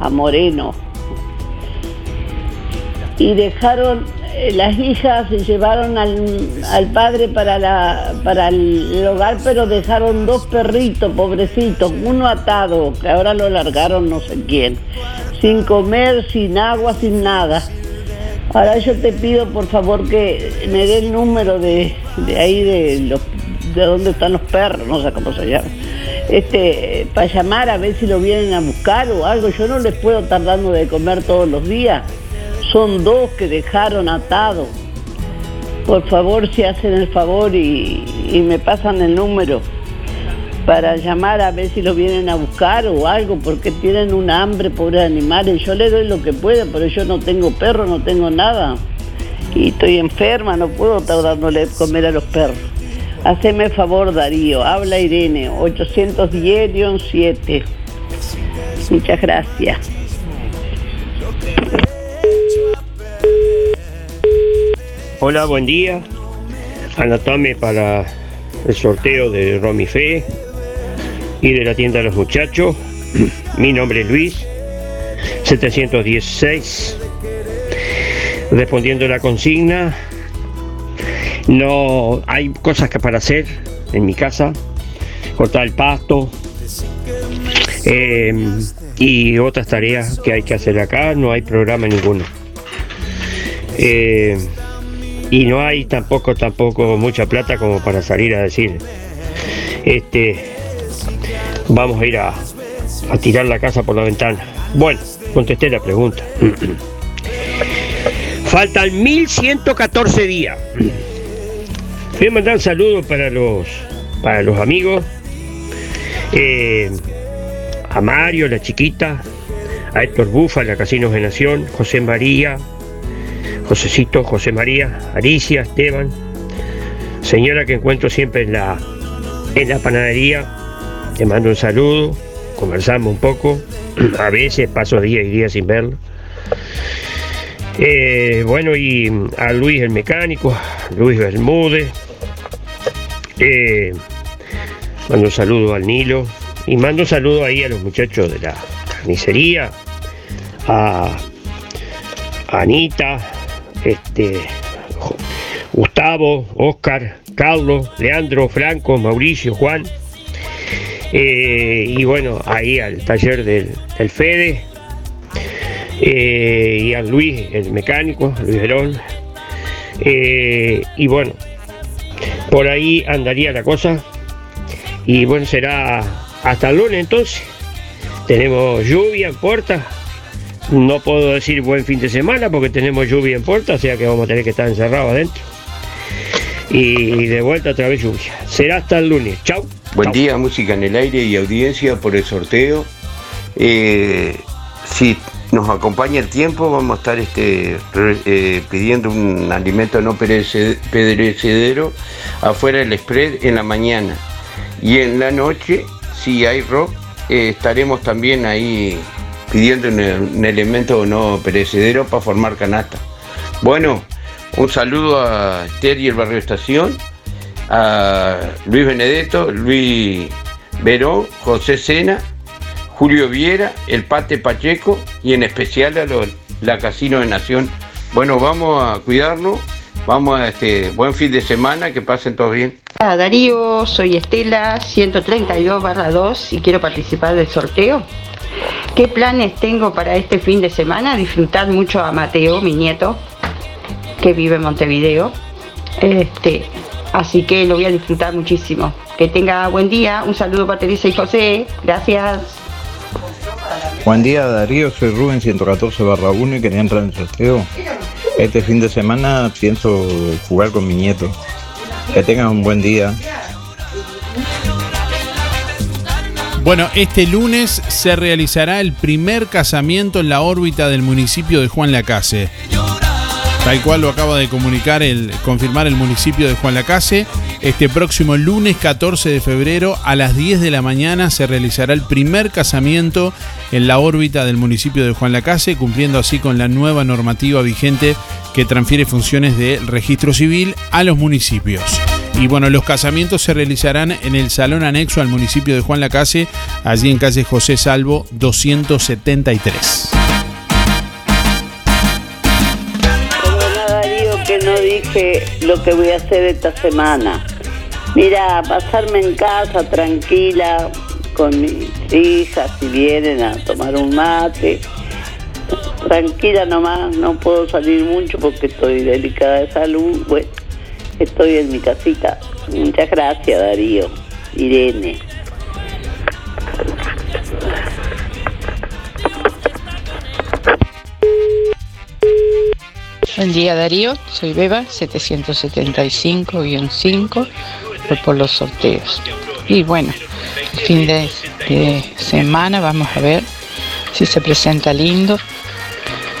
a Moreno. Y dejaron, eh, las hijas se llevaron al, al padre para, la, para el hogar, pero dejaron dos perritos, pobrecitos, uno atado, que ahora lo largaron no sé quién, sin comer, sin agua, sin nada. Ahora yo te pido por favor que me dé el número de, de ahí de los de dónde están los perros, no sé cómo se llama. Este, para llamar a ver si lo vienen a buscar o algo. Yo no les puedo estar dando de comer todos los días. Son dos que dejaron atado. Por favor, si hacen el favor y, y me pasan el número para llamar a ver si lo vienen a buscar o algo, porque tienen un hambre, pobres animales. Yo le doy lo que pueda, pero yo no tengo perro, no tengo nada. Y estoy enferma, no puedo estar dándole comer a los perros. Haceme favor, Darío. Habla Irene, 810-7. Muchas gracias.
Hola, buen día. Anotame para el sorteo de Romifé y de la tienda de los muchachos. Mi nombre es Luis, 716. Respondiendo a la consigna, no hay cosas que para hacer en mi casa, cortar el pasto eh, y otras tareas que hay que hacer acá. No hay programa ninguno. Eh, y no hay tampoco tampoco mucha plata como para salir a decir este vamos a ir a, a tirar la casa por la ventana. Bueno contesté la pregunta. Faltan 1114 días. Voy a mandar saludos para los para los amigos. Eh, a Mario la chiquita a Héctor Bufa la Casinos de Nación José María Josecito, José María, Alicia, Esteban, señora que encuentro siempre en la, en la panadería, te mando un saludo, conversamos un poco, a veces paso días y días sin verlo. Eh, bueno, y a Luis el mecánico, Luis Bermúdez, eh, mando un saludo al Nilo y mando un saludo ahí a los muchachos de la carnicería, a Anita, este, Gustavo, Oscar, Carlos, Leandro, Franco, Mauricio, Juan. Eh, y bueno, ahí al taller del, Fede. eh, y a Luis, el mecánico, Luis Verón. Eh, y bueno, por ahí andaría la cosa. Y bueno, será hasta el lunes entonces. Tenemos lluvia en puerta. No puedo decir buen fin de semana porque tenemos lluvia en puerta, o sea que vamos a tener que estar encerrados adentro. Y de vuelta otra vez lluvia. Será hasta el lunes. Chau.
Buen día, música en el aire y audiencia por el sorteo. Eh, si nos acompaña el tiempo, vamos a estar este, re- eh, pidiendo un alimento no perece- perecedero afuera del spread en la mañana. Y en la noche, si hay rock, eh, estaremos también ahí pidiendo un, un elemento no perecedero para formar canasta. Bueno, un saludo a Esther y el Barrio Estación, a Luis Benedetto, Luis Verón, José Sena, Julio Viera, el Pate Pacheco y en especial a los, la Casino de Nación. Bueno, vamos a cuidarnos, vamos a este buen fin de semana, que pasen todos bien.
Hola Darío, soy Estela, 132 barra 2 y quiero participar del sorteo. ¿Qué planes tengo para este fin de semana? Disfrutar mucho a Mateo, mi nieto, que vive en Montevideo. Este, así que lo voy a disfrutar muchísimo. Que tenga buen día, un saludo para Teresa y José, gracias.
Buen día Darío, soy Rubén 114 barra 1 y quería entrar en el sorteo. Este fin de semana pienso jugar con mi nieto. Que tengan un buen día.
Bueno, este lunes se realizará el primer casamiento en la órbita del municipio de Juan Lacase. Tal cual lo acaba de comunicar el, confirmar el municipio de Juan Lacase. Este próximo lunes 14 de febrero a las 10 de la mañana se realizará el primer casamiento en la órbita del municipio de Juan Lacase, cumpliendo así con la nueva normativa vigente que transfiere funciones de registro civil a los municipios. Y bueno, los casamientos se realizarán en el salón anexo al municipio de Juan Lacase, allí en calle José Salvo 273.
Lo que voy a hacer esta semana. Mira, pasarme en casa tranquila con mis hijas si vienen a tomar un mate. Tranquila nomás, no puedo salir mucho porque estoy delicada de salud. Bueno, estoy en mi casita. Muchas gracias Darío. Irene.
Buen día Darío, soy Beba, 775-5, voy por los sorteos. Y bueno, el fin de, semana vamos a ver si se presenta lindo.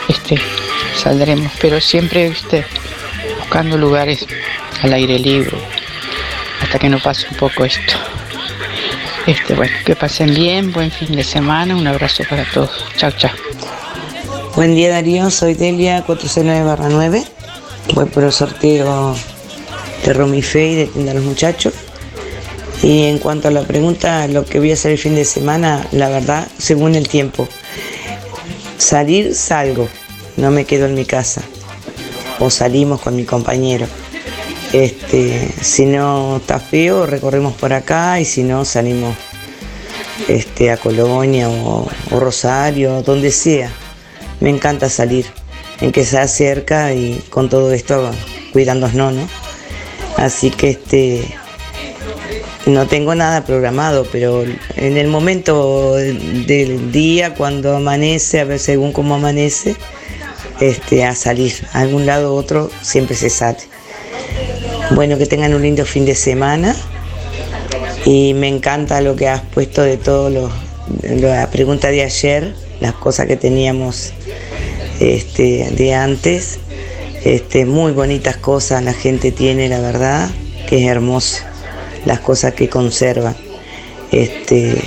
Este, saldremos, pero siempre viste, buscando lugares al aire libre, hasta que no pase un poco esto. Este, bueno, que pasen bien, buen fin de semana, un abrazo para todos. Chao, chao.
Buen día Darío, soy Delia 469 9. Voy por el sorteo de Romife y de Tienda a los Muchachos. Y en cuanto a la pregunta, lo que voy a hacer el fin de semana, la verdad, según el tiempo. Salir, salgo, no me quedo en mi casa. O salimos con mi compañero. Este, si no está feo, recorremos por acá y si no, salimos este, a Colonia o, o Rosario, donde sea. Me encanta salir, en que sea cerca y con todo esto cuidándonos, ¿no? Así que este no tengo nada programado, pero en el momento del día, cuando amanece, a ver según cómo amanece, este, a salir. A algún lado u otro siempre se sale. Bueno, que tengan un lindo fin de semana. Y me encanta lo que has puesto de todo lo, la pregunta de ayer, las cosas que teníamos este, de antes. Este, muy bonitas cosas la gente tiene, la verdad, que es hermoso, las cosas que conservan. Este,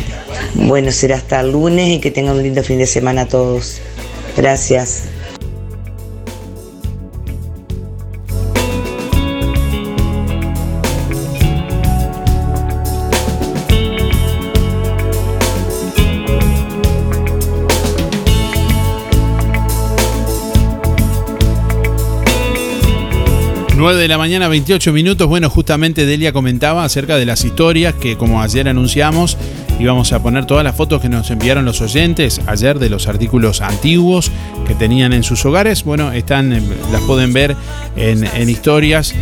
bueno, será hasta el lunes y que tengan un lindo fin de semana a todos. Gracias.
Nueve de la mañana, 28 minutos. Bueno, justamente Delia comentaba acerca de las historias que, como ayer anunciamos, íbamos a poner todas las fotos que nos enviaron los oyentes ayer de los artículos antiguos que tenían en sus hogares. Bueno, están, eh, las pueden ver en, en historias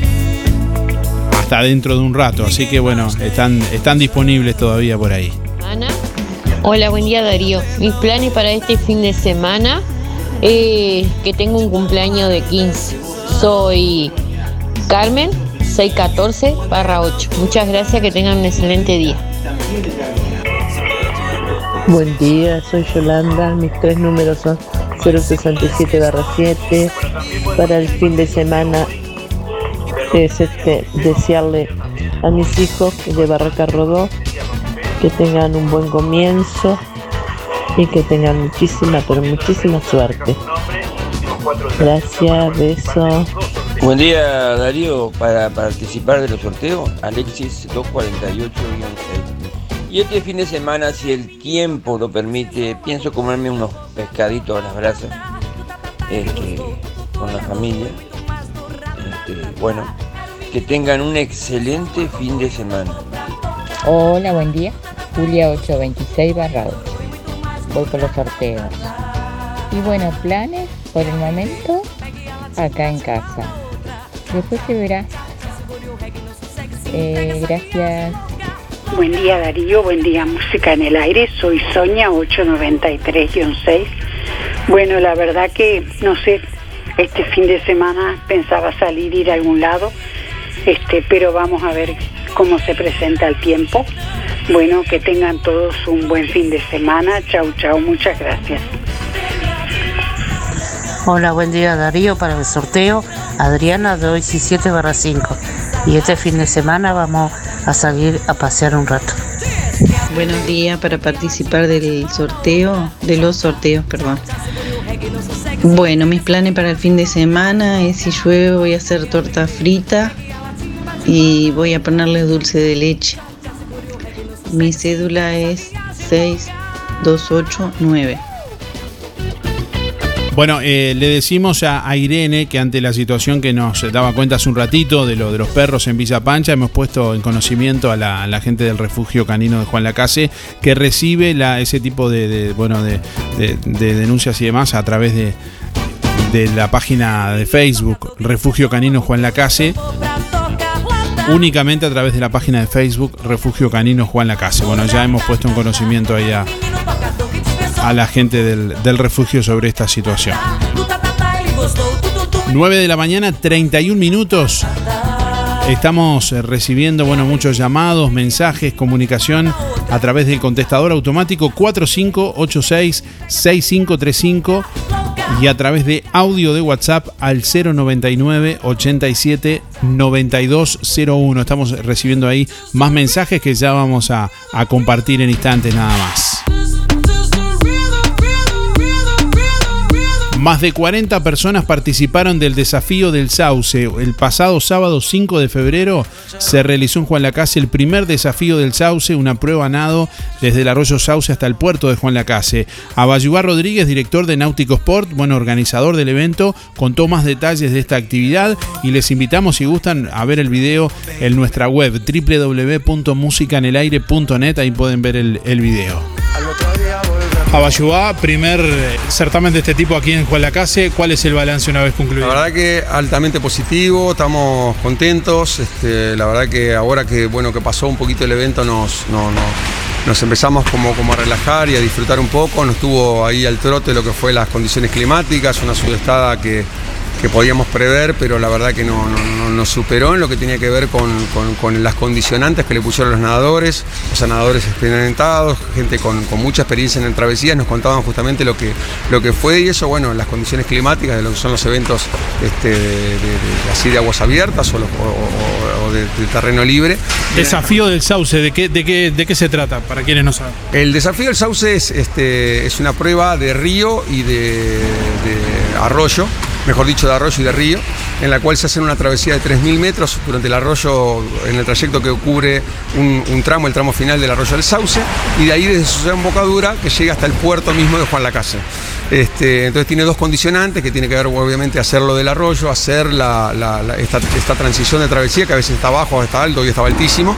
hasta dentro de un rato. Así que bueno, están, están disponibles todavía por ahí.
Ana. Hola, buen día Darío. Mis planes para este fin de semana es que tengo un cumpleaños de 15. Soy Carmen 614 barra 8. Muchas gracias, que tengan un excelente día.
Buen día, soy Yolanda, mis tres números son 067 barra 7. Para el fin de semana es este, desearle a mis hijos de Barraca Rodó
que tengan un buen comienzo y que tengan muchísima, pero muchísima suerte. Gracias, besos.
Buen día Darío, para participar de los sorteos, Alexis 248 Y este fin de semana, si el tiempo lo permite, pienso comerme unos pescaditos a las brasas este, con la familia. Este, bueno, que tengan un excelente fin de semana.
Hola, buen día. Julia 826 barra 8. Voy por los sorteos. Y bueno, planes por el momento acá en casa. Después se verá. Eh, gracias.
Buen día Darío, buen día Música en el Aire, soy Sonia 893-6. Bueno, la verdad que, no sé, este fin de semana pensaba salir, ir a algún lado, este, pero vamos a ver cómo se presenta el tiempo. Bueno, que tengan todos un buen fin de semana. Chau, chau, muchas gracias.
Hola, buen día Darío para el sorteo. Adriana de 17 barra 5. Y este fin de semana vamos a salir a pasear un rato.
Buenos días para participar del sorteo, de los sorteos, perdón. Bueno, mis planes para el fin de semana es si llueve voy a hacer torta frita y voy a ponerle dulce de leche. Mi cédula es 6289.
Bueno, eh, le decimos a, Irene que ante la situación que nos daba cuenta hace un ratito de lo de los perros en Villa Pancha, hemos puesto en conocimiento a la, gente del refugio canino de Juan Lacase que recibe la, ese tipo de, bueno de, de- de denuncias y demás a través de, de la página de Facebook Refugio Canino Juan Lacase. Únicamente a través de la página de Facebook Refugio Canino Juan Lacase. Bueno, ya hemos puesto en conocimiento ahí a, a la gente del, refugio sobre esta situación. 9 de la mañana, 31 minutos. Estamos eh, recibiendo bueno, muchos llamados, mensajes, comunicación a través del contestador automático 4586-6535 y a través de audio de WhatsApp al 099 87 9201. Estamos recibiendo ahí más mensajes que ya vamos a compartir en instantes nada más. Más de 40 personas participaron del desafío del Sauce. El pasado sábado 5 de febrero se realizó en Juan Lacase el primer desafío del Sauce, una prueba nado desde el arroyo Sauce hasta el puerto de Juan Lacase. Abayubar Rodríguez, director de Náutico Sport, bueno, organizador del evento, contó más detalles de esta actividad y les invitamos si gustan a ver el video en nuestra web www.musicanelaire.net, ahí pueden ver el video. Abayubá, primer eh, certamen de este tipo aquí en Juan Lacase. ¿Cuál es el balance una vez concluido?
La verdad que altamente positivo, estamos contentos. este, la verdad que ahora que bueno que pasó un poquito el evento nos, no- no- nos empezamos como, como a relajar y a disfrutar un poco. Nos tuvo ahí al trote lo que fue las condiciones climáticas, una sudestada que, que podíamos prever, pero la verdad que no, no- no- nos superó en lo que tenía que ver con, con- con las condicionantes que le pusieron los nadadores, o sea, nadadores experimentados, gente con, con mucha experiencia en travesías, nos contaban justamente lo que, lo que fue y eso, bueno, las condiciones climáticas de lo que son los eventos este, de, de- de- así de aguas abiertas o, los- o- o- o de, terreno libre.
Desafío del Sauce, ¿de qué, de, qué, ¿de qué se trata? Para quienes no saben.
El desafío del sauce es, este, es una prueba de río y de arroyo, mejor dicho, de arroyo y de río, en la cual se hace una travesía de 3.000 metros durante el arroyo, en el trayecto que cubre un, tramo, el tramo final del arroyo del sauce, y de ahí desde su embocadura que llega hasta el puerto mismo de Juan Lacase. Este, entonces tiene dos condicionantes que tiene que ver obviamente hacerlo del arroyo, hacer la- esta, transición de travesía que a veces está bajo, está alto y estaba altísimo,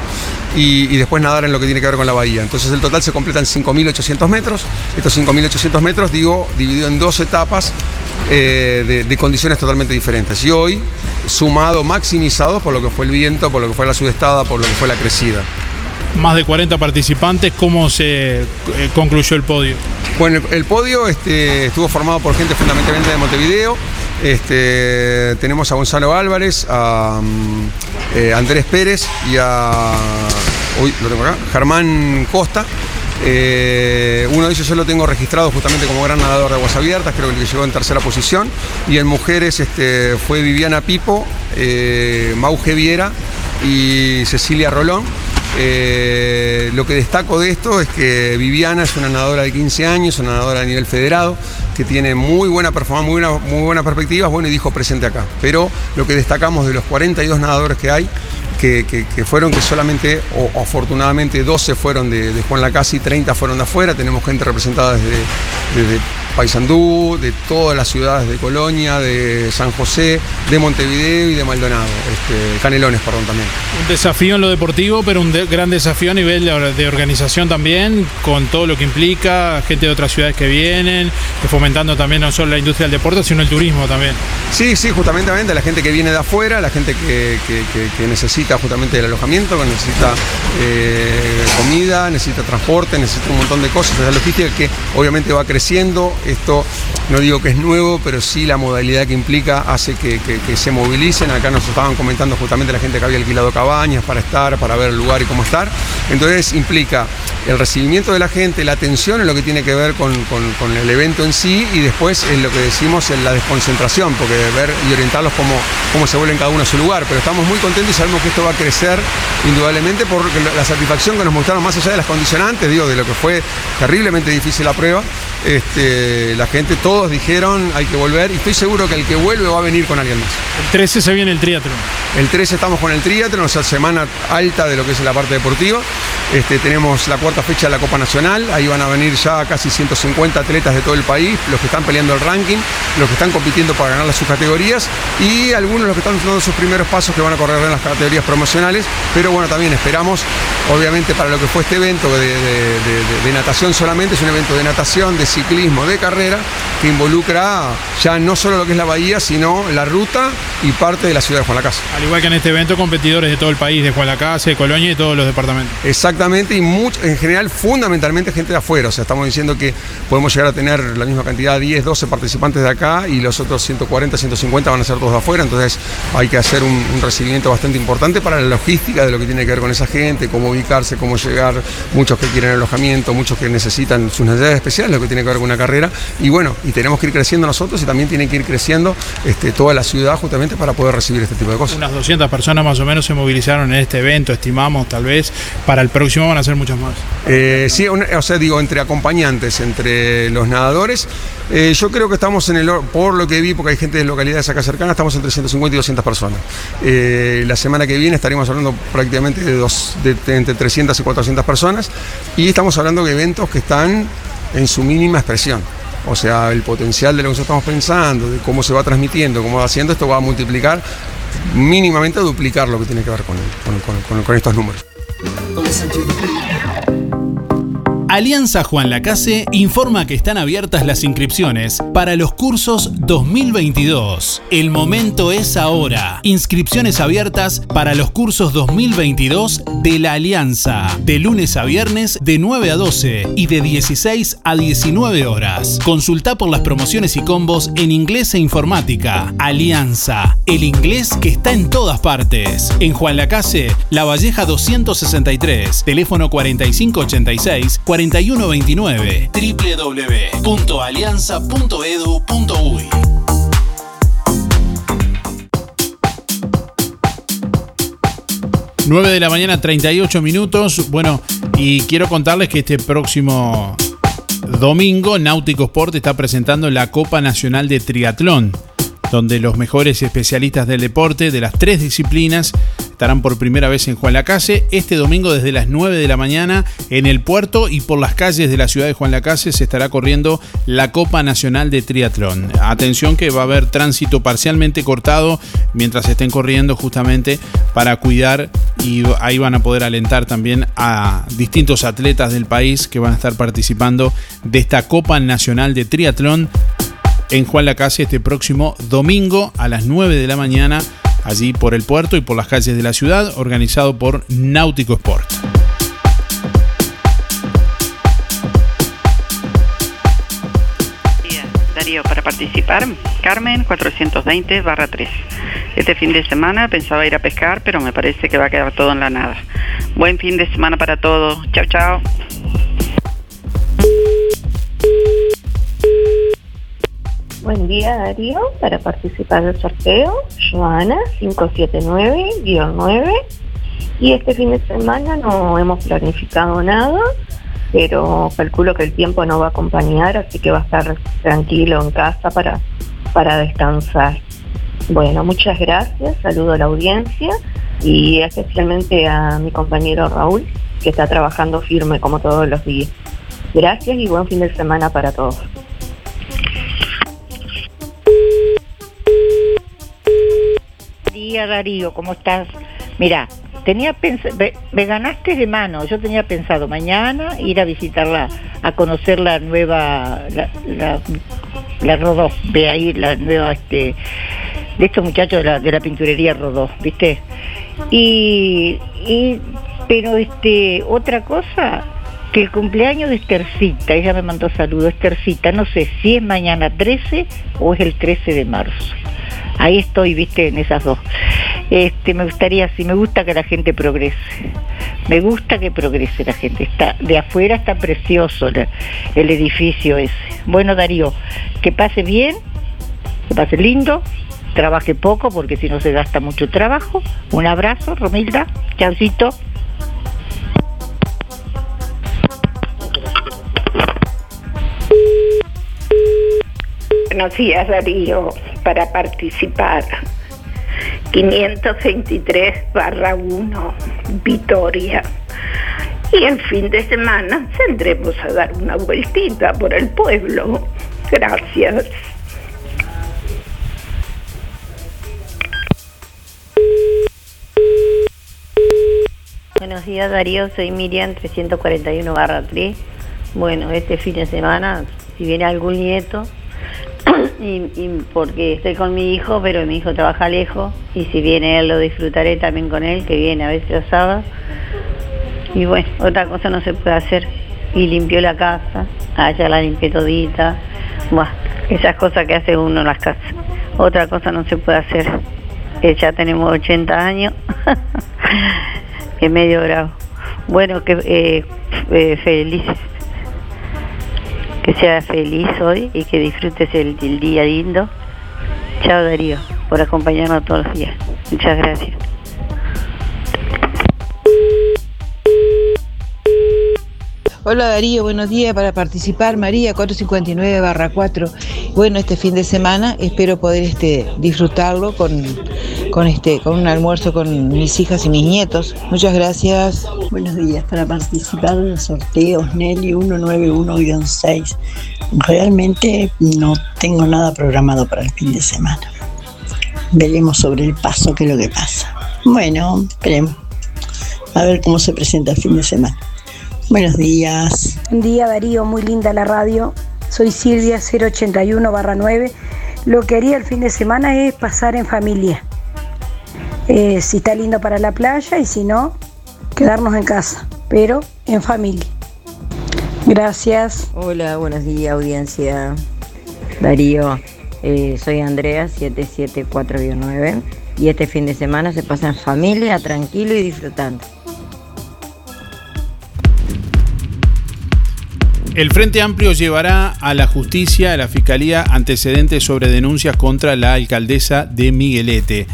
y, después nadar en lo que tiene que ver con la bahía. Entonces el total se completa en 5.800 metros. Estos 5.800 metros, digo, dividido en dos etapas eh, de, de condiciones totalmente diferentes. Y hoy, sumado, maximizado por lo que fue el viento, por lo que fue la sudestada, por lo que fue la crecida.
Más de 40 participantes, ¿cómo se eh, concluyó el podio?
Bueno, el, el podio este, estuvo formado por gente fundamentalmente de Montevideo. Este, tenemos a Gonzalo Álvarez, a mm, eh, Andrés Pérez y a uy, lo tengo acá, Germán Costa. Eh, uno de ellos yo lo tengo registrado justamente como gran nadador de aguas abiertas, creo que llegó en tercera posición. Y en mujeres este, fue Viviana Pipo, eh, Mauge Viera y Cecilia Rolón. Eh, lo que destaco de esto es que Viviana es una nadadora de 15 años, una nadadora a nivel federado, que tiene muy buena performance, muy, buena, muy buenas perspectivas, bueno, y dijo presente acá. Pero lo que destacamos de los 42 nadadores que hay, que, fueron que solamente, o afortunadamente 12 fueron de, de Juan Lacasi, 30 fueron de afuera, tenemos gente representada desde, desde Paysandú, de todas las ciudades de Colonia, de San José, de Montevideo y de Maldonado, este, Canelones, perdón, también.
Un desafío en lo deportivo, pero un de- gran desafío a nivel de, de organización también, con todo lo que implica, gente de otras ciudades que vienen, que fomentando también no solo la industria del deporte, sino el turismo también.
Sí, sí, justamente la gente que viene de afuera, la gente que, que- que- que necesita justamente el alojamiento, que necesita eh, comida, necesita transporte, necesita un montón de cosas. Esa logística que obviamente va creciendo. Esto no digo que es nuevo, pero sí la modalidad que implica hace que, se movilicen. Acá nos estaban comentando justamente la gente que había alquilado cabañas para estar, para ver el lugar y cómo estar. Entonces implica el recibimiento de la gente, la atención en lo que tiene que ver con, el evento en sí y después en lo que decimos en la desconcentración, porque ver y orientarlos cómo, cómo se vuelven cada uno a su lugar. Pero estamos muy contentos y sabemos que esto va a crecer indudablemente por la- la satisfacción que nos mostraron más allá de las condicionantes, digo, de lo que fue terriblemente difícil la prueba. Este, la gente, todos dijeron hay que volver y estoy seguro que el que vuelve va a venir con alguien más.
El 13 se viene el triatlón.
El 13 estamos con el triatlón, o sea, semana alta de lo que es la parte deportiva. Este, tenemos la cuarta fecha de la Copa Nacional, ahí van a venir ya casi 150 atletas de todo el país, los que están peleando el ranking, los que están compitiendo para ganar las subcategorías y algunos los que están dando sus primeros pasos que van a correr en las categorías promocionales. Pero bueno, también esperamos, obviamente, para lo que fue este evento de, de- de- de- de natación solamente, es un evento de natación, de ciclismo, de carrera, que involucra ya no solo lo que es la bahía, sino la ruta y parte de la ciudad de Juan Lacasa.
Al igual que en este evento, competidores de todo el país, de Juan Lacase, de Colonia y todos los departamentos.
Exactamente, y mucho, en general, fundamentalmente gente de afuera. O sea, estamos diciendo que podemos llegar a tener la misma cantidad, 10, 12 participantes de acá y los otros 140, 150 van a ser todos de afuera. Entonces hay que hacer un, un recibimiento bastante importante para la logística de lo que tiene que ver con esa gente, cómo ubicarse, cómo llegar. Muchos que quieren alojamiento, muchos que necesitan sus necesidades especiales, lo que tiene que ver con una carrera. Y bueno, y tenemos que ir creciendo nosotros y también tiene que ir creciendo este, toda la ciudad justamente para poder recibir este tipo de cosas.
Unas 200 personas más o menos se movilizaron en este evento, estimamos tal vez. Para el próximo van a ser muchas más.
Eh, sí, o sea, digo, entre acompañantes, entre los nadadores, eh, yo creo que estamos en el, or- por lo que vi, porque hay gente de localidades acá cercanas, estamos entre 150 y 200 personas. Eh, la semana que viene estaremos hablando prácticamente de, dos, de, de entre 300 y 400 personas, y estamos hablando de eventos que están en su mínima expresión. O sea, el potencial de lo que nosotros estamos pensando, de cómo se va transmitiendo, cómo va haciendo, esto va a multiplicar mínimamente duplicar lo que tiene que ver con, con- con estos números.
Alianza Juan Lacase informa que están abiertas las inscripciones para los cursos 2022. El momento es ahora. Inscripciones abiertas para los cursos 2022 de la Alianza. De lunes a viernes de 9 a 12 y de 16 a 19 horas. Consulta por las promociones y combos en inglés e informática. Alianza. El inglés que está en todas partes. En Juan Lacase, La Valleja 263. Teléfono 4586 4129 www.alianza.edu.uy
9 de la mañana, 38 minutos. Bueno, y quiero contarles que este próximo domingo Náutico Sport está presentando la Copa Nacional de Triatlón, donde los mejores especialistas del deporte de las tres disciplinas estarán por primera vez en Juan Lacase este domingo desde las 9 de la mañana en el puerto y por las calles de la ciudad de Juan Lacase se estará corriendo la Copa Nacional de Triatlón. Atención que va a haber tránsito parcialmente cortado mientras estén corriendo justamente para cuidar y ahí van a poder alentar también a distintos atletas del país que van a estar participando de esta Copa Nacional de Triatlón en Juan Lacase este próximo domingo a las 9 de la mañana, allí por el puerto y por las calles de la ciudad, organizado por Náutico Sport.
Darío, para participar, Carmen 420 barra 3. Este fin de semana pensaba ir a pescar, pero me parece que va a quedar todo en la nada. Buen fin de semana para todos. Chao, chao.
Buen día Darío, para participar del sorteo, Joana 579-9 Y este fin de semana no hemos planificado nada, pero calculo que el tiempo no va a acompañar, así que va a estar tranquilo en casa para, para descansar. Bueno, muchas gracias, saludo a la audiencia y especialmente a mi compañero Raúl, que está trabajando firme como todos los días. Gracias y buen fin de semana para todos.
Día Darío, ¿cómo estás? Mira, tenía pensado, me ganaste de mano, yo tenía pensado mañana ir a visitarla, a conocer la nueva, la, la, la Rodó, ve ahí la nueva, este, de estos muchachos de la, de la pinturería Rodó, ¿viste? Y, y, pero este, otra cosa, que el cumpleaños de Estercita, ella me mandó saludos, Estercita, no sé si es mañana 13 o es el 13 de marzo. Ahí estoy, viste, en esas dos. Este, me gustaría, sí, me gusta que la gente progrese. Me gusta que progrese la gente. Está, de afuera está precioso el edificio ese. Bueno, Darío, que pase bien, que pase lindo, trabaje poco porque si no se gasta mucho trabajo. Un abrazo, Romilda, chaucito.
Buenos días, Darío, para participar. 523 barra 1, Vitoria. Y el fin de semana saldremos a dar una vueltita por el pueblo. Gracias.
Buenos días Darío, soy Miriam 341 barra 3. Bueno, este fin de semana, si viene algún nieto, y, porque estoy con mi hijo, pero mi hijo trabaja lejos, y si viene él lo disfrutaré también con él, que viene a veces los sábados. Y bueno, otra cosa no se puede hacer. Y limpió la casa, allá la limpié todita. Buah, esas cosas que hace uno en las casas. Otra cosa no se puede hacer. Ya tenemos 80 años. es medio bravo. Bueno, que eh, eh, feliz. Que sea feliz hoy y que disfrutes el, el día lindo. Chao Darío, por acompañarnos todos los días. Muchas gracias.
Hola Darío, buenos días para participar. María 459 barra 4. Bueno, este fin de semana espero poder este, disfrutarlo con, con, este, con un almuerzo con mis hijas y mis nietos. Muchas gracias.
Buenos días, para participar en los sorteos Nelly 191-6. Realmente no tengo nada programado para el fin de semana. Veremos sobre el paso qué es lo que pasa. Bueno, esperemos. A ver cómo se presenta el fin de semana. Buenos días.
Buen día Darío, muy linda la radio. Soy Silvia 081 barra 9. Lo que haría el fin de semana es pasar en familia. Eh, si está lindo para la playa y si no, quedarnos en casa, pero en familia. Gracias.
Hola, buenos días audiencia. Darío, eh, soy Andrea 774-9 y este fin de semana se pasa en familia, tranquilo y disfrutando.
El Frente Amplio llevará a la justicia, a la Fiscalía, antecedentes sobre denuncias contra la alcaldesa de Miguelete.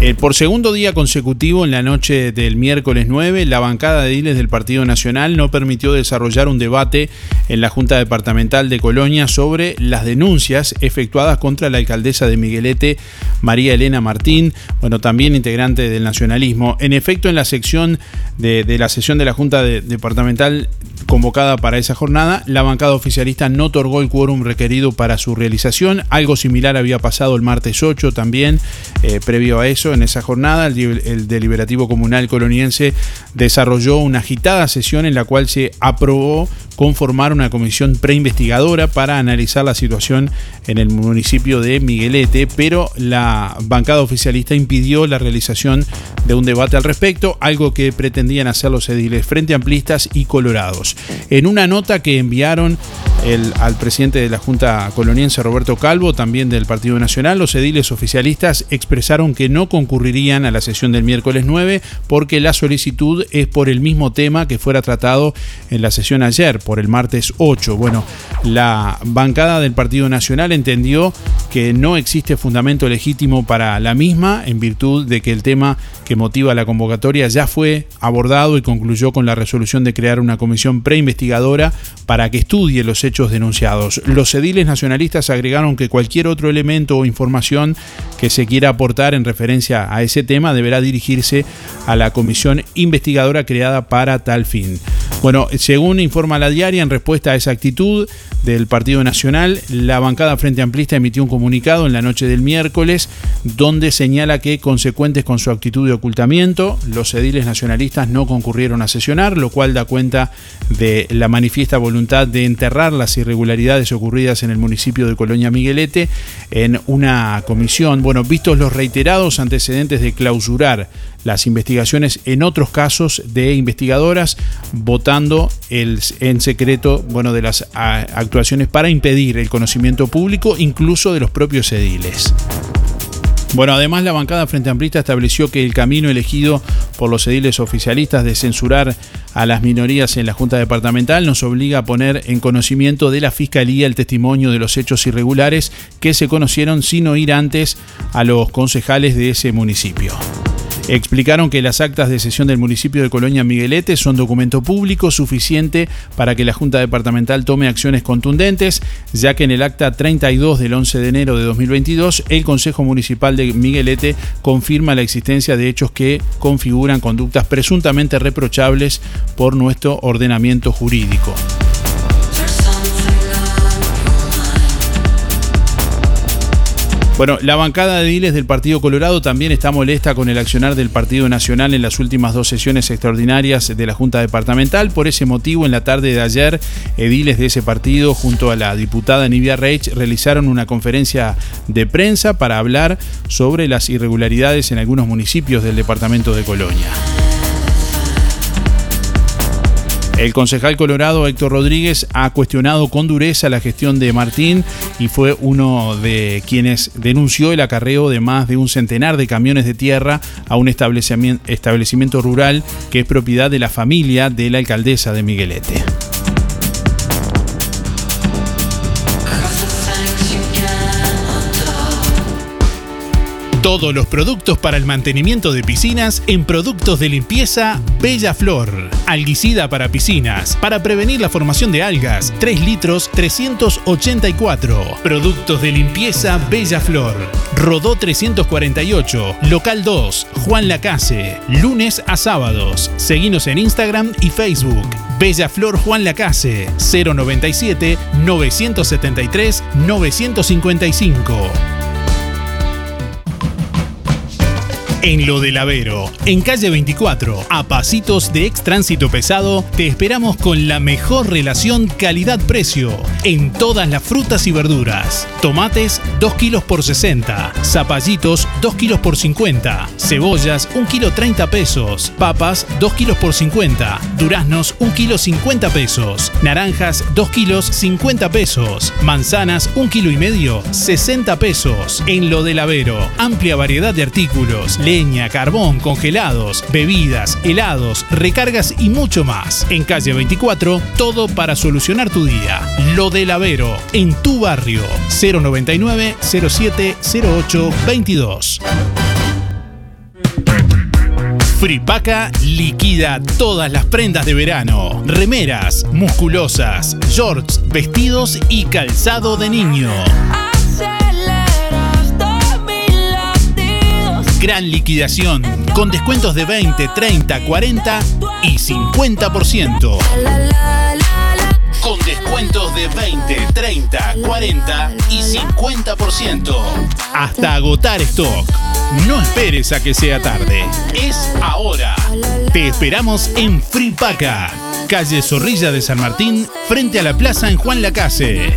Eh, por segundo día consecutivo, en la noche del miércoles 9, la bancada de ediles del Partido Nacional no permitió desarrollar un debate en la Junta Departamental de Colonia sobre las denuncias efectuadas contra la alcaldesa de Miguelete, María Elena Martín, bueno, también integrante del nacionalismo. En efecto, en la sección de, la sesión de la Junta de- Departamental convocada para esa jornada, la bancada oficialista no otorgó el quórum requerido para su realización. Algo similar había pasado el martes 8 también, eh, previo a eso, en esa jornada, el, deliberativo comunal coloniense desarrolló una agitada sesión en la cual se aprobó conformar una comisión preinvestigadora para analizar la situación en el municipio de Miguelete, pero la bancada oficialista impidió la realización de un debate al respecto, algo que pretendían hacer los ediles frente amplistas y colorados. En una nota que enviaron al presidente de la Junta Coloniense, Roberto Calvo, también del Partido Nacional, los ediles oficialistas expresaron que no concurrirían a la sesión del miércoles 9 porque la solicitud es por el mismo tema que fuera tratado en la sesión ayer, por el martes 8. Bueno, la bancada del Partido Nacional entendió que no existe fundamento legítimo para la misma en virtud de que el tema que motiva la convocatoria ya fue abordado y concluyó con la resolución de crear una comisión preinvestigadora para que estudie los hechos denunciados. Los ediles nacionalistas agregaron que cualquier otro elemento o información que se quiera aportar en referencia a ese tema deberá dirigirse a la comisión investigadora creada para tal fin. Bueno, según informa la diaria, en respuesta a esa actitud del Partido Nacional, la bancada Frente Amplista emitió un comunicado en la noche del miércoles donde señala que, consecuentes con su actitud de ocultamiento, los ediles nacionalistas no concurrieron a sesionar, lo cual da cuenta de la manifiesta voluntad de enterrar las irregularidades ocurridas en el municipio de Colonia Miguelete en una comisión. Bueno, vistos los reiterados antecedentes de clausurar las investigaciones en otros casos de investigadoras, votando el, en secreto bueno, de las actuaciones para impedir el conocimiento público, incluso de los propios ediles. Bueno, además la bancada Frente Amplista estableció que el camino elegido por los ediles oficialistas de censurar a las minorías en la Junta Departamental nos obliga a poner en conocimiento de la Fiscalía el testimonio de los hechos irregulares que se conocieron sin oír antes a los concejales de ese municipio. Explicaron que las actas de sesión del municipio de Colonia Miguelete son documento público suficiente para que la Junta Departamental tome acciones contundentes, ya que en el acta 32 del 11 de enero de 2022 el Consejo Municipal de Miguelete confirma la existencia de hechos que configuran conductas presuntamente reprochables por nuestro ordenamiento jurídico. Bueno, la bancada de ediles del Partido Colorado también está molesta con el accionar del Partido Nacional en las últimas dos sesiones extraordinarias de la Junta Departamental. Por ese motivo, en la tarde de ayer, ediles de ese partido, junto a la diputada Nivia Reich, realizaron una conferencia de prensa para hablar sobre las irregularidades en algunos municipios del departamento de Colonia. El concejal colorado Héctor Rodríguez ha cuestionado con dureza la gestión de Martín y fue uno de quienes denunció el acarreo de más de un centenar de camiones de tierra a un establecimiento rural que es propiedad de la familia de la alcaldesa de Miguelete.
Todos los productos para el mantenimiento de piscinas en productos de limpieza Bella Flor. Alguicida para piscinas, para prevenir la formación de algas, 3 litros 384. Productos de limpieza Bella Flor. Rodó 348, local 2, Juan Lacase, lunes a sábados. Seguinos en Instagram y Facebook. Bella Flor Juan Lacase, 097 973 955. En lo del Avero, en calle 24, a pasitos de ex tránsito pesado, te esperamos con la mejor relación calidad-precio en todas las frutas y verduras. Tomates 2 kilos por 60, zapallitos 2 kilos por 50, cebollas 1 kilo 30 pesos, papas 2 kilos por 50, duraznos 1 kilo 50 pesos, naranjas 2 kilos 50 pesos, manzanas 1 kilo y medio 60 pesos. En lo del Avero, amplia variedad de artículos leña, carbón, congelados, bebidas, helados, recargas y mucho más. En calle 24, todo para solucionar tu día. Lo del Avero, en tu barrio. 099 07 08 22. Fripaca liquida todas las prendas de verano, remeras, musculosas, shorts, vestidos y calzado de niño. Gran liquidación, con descuentos de 20, 30, 40 y 50%. Con descuentos de 20, 30, 40 y 50%. Hasta agotar stock. No esperes a que sea tarde. Es ahora. Te esperamos en Fripaca, calle Zorrilla de San Martín, frente a la plaza en Juan Lacase.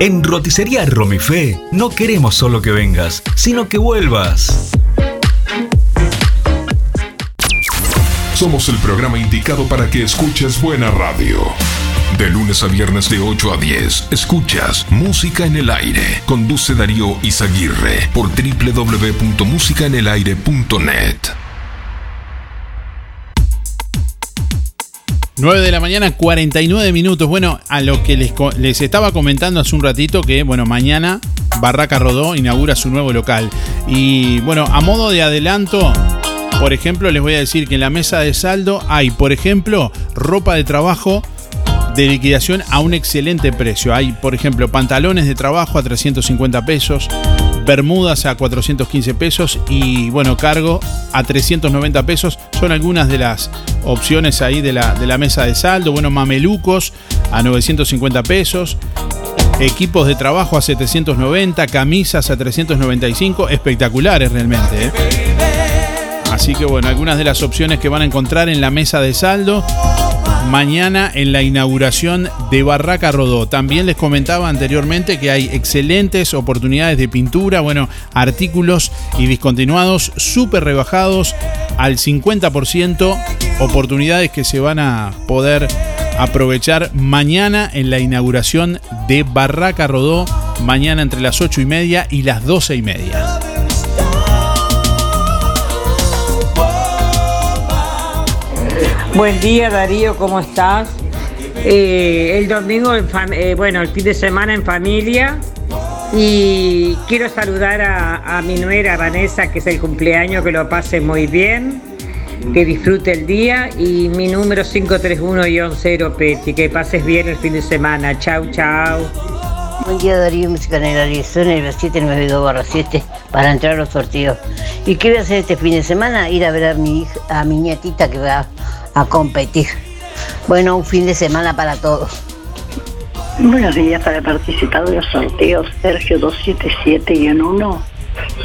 En Roticería Romifé no queremos solo que vengas, sino que vuelvas.
Somos el programa indicado para que escuches buena radio. De lunes a viernes de 8 a 10, escuchas Música en el Aire. Conduce Darío Izaguirre por www.musicaenelaire.net.
9 de la mañana, 49 minutos. Bueno, a lo que les, les estaba comentando hace un ratito que, bueno, mañana Barraca Rodó inaugura su nuevo local. Y bueno, a modo de adelanto, por ejemplo, les voy a decir que en la mesa de saldo hay, por ejemplo, ropa de trabajo de liquidación a un excelente precio. Hay, por ejemplo, pantalones de trabajo a 350 pesos, bermudas a 415 pesos y, bueno, cargo a 390 pesos. Son algunas de las opciones ahí de la, de la mesa de saldo. Bueno, mamelucos a 950 pesos. Equipos de trabajo a 790, camisas a 395, espectaculares realmente. ¿eh? Así que bueno, algunas de las opciones que van a encontrar en la mesa de saldo mañana en la inauguración de Barraca Rodó. También les comentaba anteriormente que hay excelentes oportunidades de pintura, bueno, artículos y discontinuados súper rebajados al 50%, oportunidades que se van a poder aprovechar mañana en la inauguración de Barraca Rodó, mañana entre las 8 y media y las 12 y media.
Buen día Darío, ¿cómo estás? Eh, el domingo, eh, bueno, el fin de semana en familia. Y quiero saludar a, mi nuera Vanessa, que es el cumpleaños, que lo pase muy bien, que disfrute el día. Y mi número 531-0, Peti, que pases bien el fin de semana. Chau, chau.
Buen día Darío, música en el son el 792-7 para entrar a los sorteos. ¿Y qué voy a hacer este fin de semana? Ir a ver a mi, hija- a mi nietita que va a competir. Bueno, un fin de semana para todos.
Buenos días para participar de los sorteos Sergio 277-1.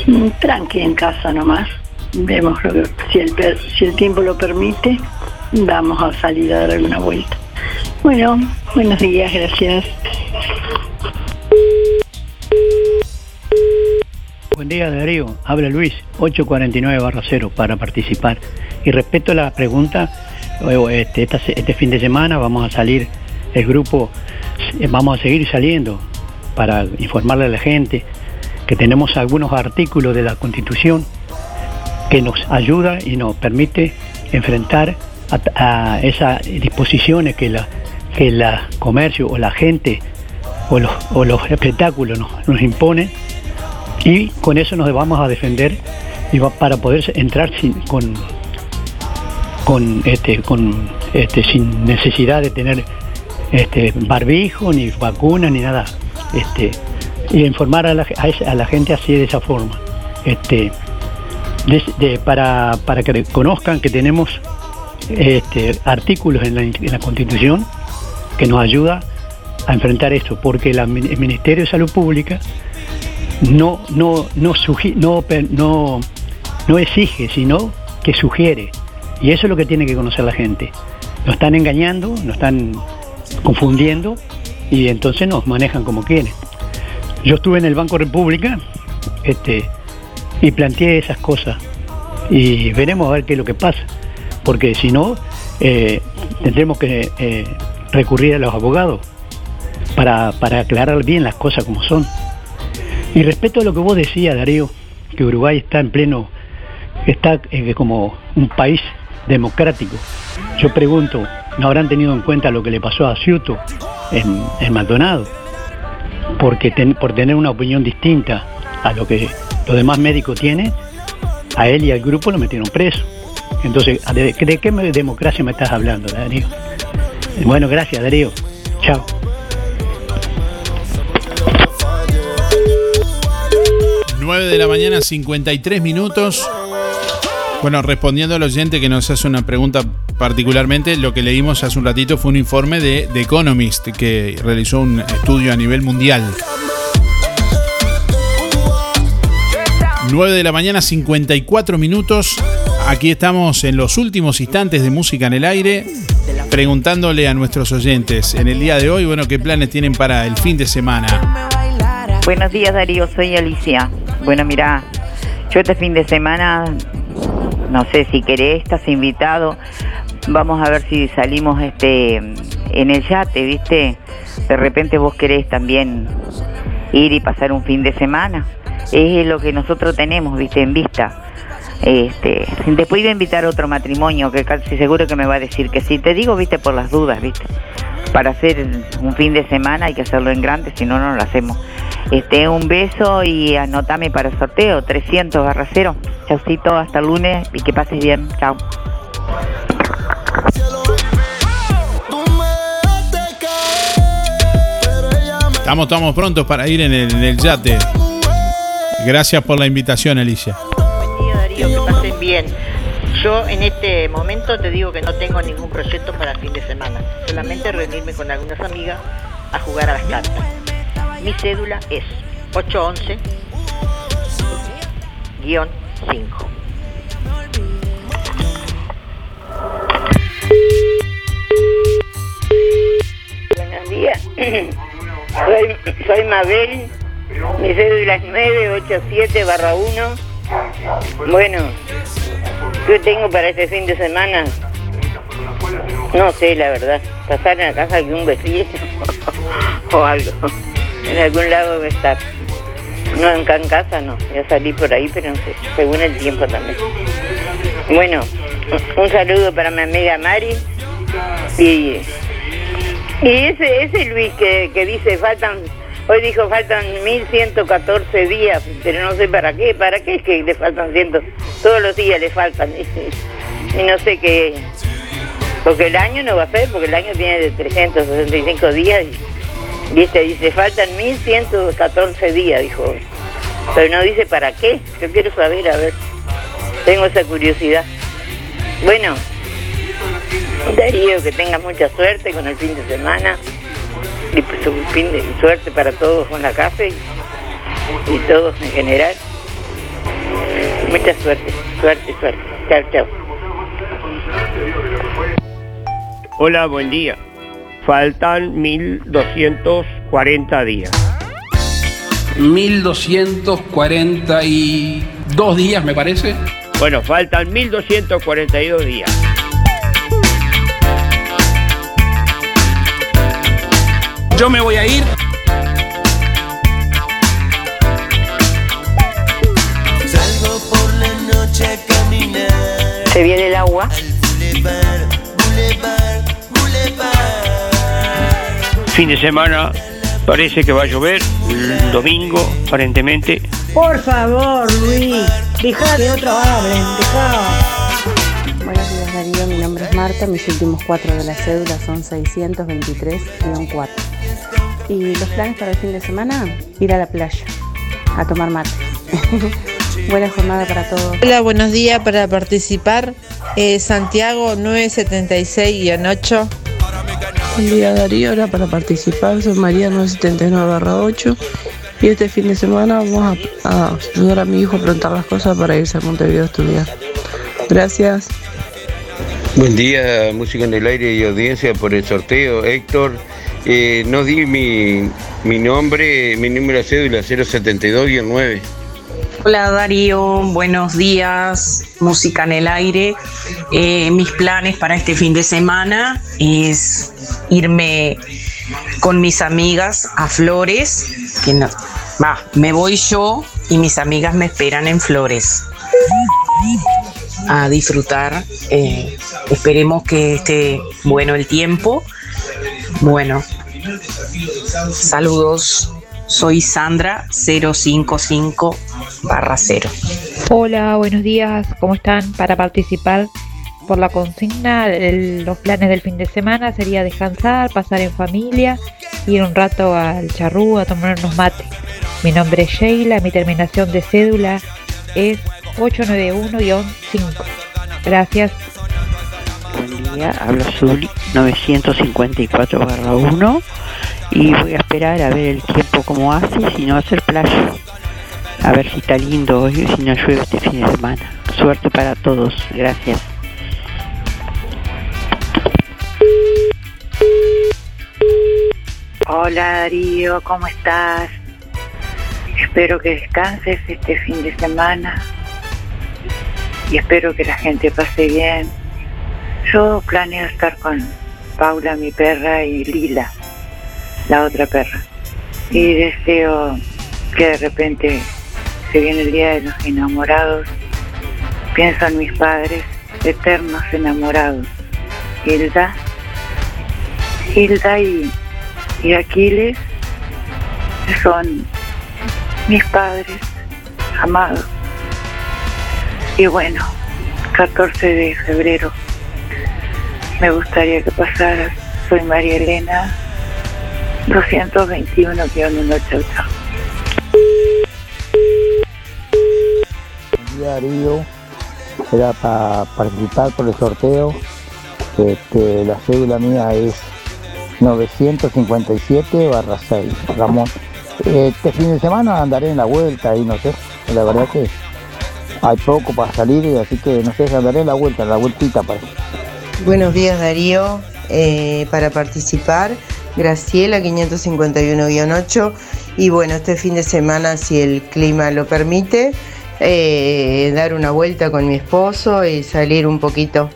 Mm, Tranqui en casa nomás. Vemos lo que- si, el, per- si el tiempo lo permite, vamos a salir a dar alguna vuelta. Bueno, buenos días, gracias.
Buen día Darío, habla Luis, 849 barra 0 para participar. Y respecto a la pregunta, este, este fin de semana vamos a salir, el grupo, eh, vamos a seguir saliendo para informarle a la gente que tenemos algunos artículos de la Constitución que nos ayuda y nos permite enfrentar a, esas disposiciones que la que la comercio o la gente o los, o los espectáculos nos, nos imponen. Y con eso nos vamos a defender y para poder entrar sin, con con este con este sin necesidad de tener este barbijo ni vacuna ni nada este y informar a la, a la gente así de esa forma este de- para, para que conozcan que tenemos este, artículos en la, en la Constitución que nos ayuda a enfrentar esto, porque el Ministerio de Salud Pública no, no, no, sugi- no, no, no exige, sino que sugiere. Y eso es lo que tiene que conocer la gente. Nos están engañando, nos están confundiendo y entonces nos manejan como quieren. Yo estuve en el Banco República este, y planteé esas cosas y veremos a ver qué es lo que pasa, porque si no, eh, tendremos que eh, recurrir a los abogados para, para aclarar bien las cosas como son. Y respecto a lo que vos decías, Darío, que Uruguay está en pleno, está eh, como un país democrático. Yo pregunto, ¿no habrán tenido en cuenta lo que le pasó a Ciuto en, en Maldonado? Porque ten- por tener una opinión distinta a lo que los demás médicos tienen, a él y al grupo lo metieron preso. Entonces, ¿de, de qué democracia me estás hablando, Darío? Bueno, gracias, Darío. Chao.
9 de la mañana, 53 minutos. Bueno, respondiendo al oyente que nos hace una pregunta particularmente, lo que leímos hace un ratito fue un informe de The Economist que realizó un estudio a nivel mundial. 9 de la mañana, 54 minutos. Aquí estamos en los últimos instantes de música en el aire, preguntándole a nuestros oyentes en el día de hoy, bueno, qué planes tienen para el fin de semana.
Buenos días Darío, soy Alicia. Bueno, mira, yo este fin de semana, no sé si querés, estás invitado. Vamos a ver si salimos este en el yate, ¿viste? De repente vos querés también ir y pasar un fin de semana. Es lo que nosotros tenemos, ¿viste? En vista. Este, después iba a invitar otro matrimonio que casi seguro que me va a decir que sí. Te digo, viste, por las dudas, viste. Para hacer un fin de semana hay que hacerlo en grande, si no, no lo hacemos. Este, un beso y anotame para el sorteo, 300 barra cero. Chaucito, hasta el lunes y que pases bien. Chao.
Estamos, estamos prontos para ir en el, en el yate. Gracias por la invitación, Alicia.
Buen día, Darío, que pasen bien. Yo en este momento te digo que no tengo ningún proyecto para fin de semana. Solamente reunirme con algunas amigas a jugar a las cartas. Mi cédula es 811 5.
Buenos días. Soy, soy Mabel. Mi cédula es 987 barra 1. Bueno, ¿qué tengo para este fin de semana? No sé, la verdad. Pasar en la casa de un vecino o algo. En algún lado voy a estar. No, en casa no. Ya salí por ahí, pero no sé. Según el tiempo también. Bueno, un saludo para mi amiga Mari. Y, y ese, ese Luis que, que dice faltan, hoy dijo faltan 1114 días, pero no sé para qué, para qué es que le faltan ciento, todos los días le faltan. Y, y no sé qué, porque el año no va a ser, porque el año tiene de 365 días y, y este dice faltan 1114 días, dijo. Pero no dice para qué, yo quiero saber, a ver, tengo esa curiosidad. Bueno, Darío, que tenga mucha suerte con el fin de semana y pues un fin de suerte para todos con la casa y, y todos en general. Mucha suerte, suerte, suerte. Chao, chao.
Hola, buen día. Faltan 1240 días.
1242 días, me parece.
Bueno, faltan 1242 días.
Yo me voy a ir.
Salgo por la noche a caminar.
Se viene el agua.
Boulevard, boulevard, boulevard.
Fin de semana parece que va a llover. El domingo, aparentemente.
Por favor, Luis, deja que otros hablen, deja.
Darío, mi nombre es Marta, mis últimos cuatro de la cédula son 623-4. Y los planes para el fin de semana, ir a la playa, a tomar mate. Buena jornada para todos.
Hola, buenos días para participar. eh, Santiago 976-8.
Buen día Darío, ahora para participar soy María 979-8 y este fin de semana vamos a, a ayudar a mi hijo a plantar las cosas para irse a Montevideo a estudiar. Gracias.
Buen día, música en el aire y audiencia por el sorteo. Héctor, eh, no di mi, mi nombre, mi número de cédula 072-9.
Hola Darío, buenos días, música en el aire. Eh, mis planes para este fin de semana es irme con mis amigas a Flores, que no, va, me voy yo y mis amigas me esperan en Flores a disfrutar. eh, esperemos que esté bueno el tiempo. Bueno, saludos. Soy Sandra 055 barra 0.
Hola, buenos días, ¿cómo están? Para participar por la consigna, los planes del fin de semana sería descansar, pasar en familia, ir un rato al charrú a tomar unos mates. Mi nombre es Sheila, mi terminación de cédula es
891-5. Gracias.
Buen día, hablo Zuli 954 barra 1 y voy a esperar a ver el tiempo como hace y si no hacer playa. A ver si está lindo hoy y si no llueve este fin de semana. Suerte para todos, gracias.
Hola Darío, ¿cómo estás? Espero que descanses este fin de semana y espero que la gente pase bien. Yo planeo estar con Paula, mi perra, y Lila, la otra perra. Y deseo que de repente se viene el Día de los Enamorados. Pienso en mis padres, eternos enamorados. Hilda, Hilda y, y Aquiles son mis padres amados. Y bueno, 14 de febrero me gustaría que pasara. Soy María Elena, 221-1 chau, chau.
Buen día Darío, era para participar por el sorteo. Este, la cédula mía es 957 barra 6, Ramón. Este fin de semana andaré en la vuelta y no sé, la verdad que hay poco para salir, así que no sé, andaré en la vuelta, la vueltita para.
Buenos días Darío, Eh, para participar Graciela 551-8 y bueno, este fin de semana si el clima lo permite, eh, dar una vuelta con mi esposo y salir un poquito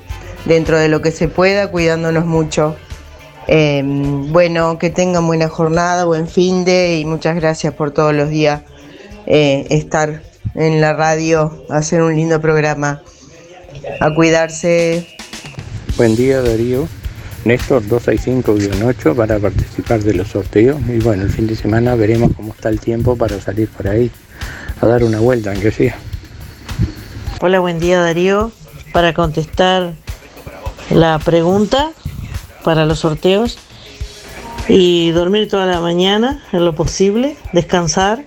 dentro de lo que se pueda, cuidándonos mucho. Eh, bueno, que tengan buena jornada, buen fin de y muchas gracias por todos los días eh, estar en la radio, hacer un lindo programa. A cuidarse.
Buen día Darío. Néstor 265-8 para participar de los sorteos y bueno, el fin de semana veremos cómo está el tiempo para salir por ahí a dar una vuelta, aunque sea.
Hola, buen día Darío. Para contestar la pregunta para los sorteos y dormir toda la mañana en lo posible, descansar.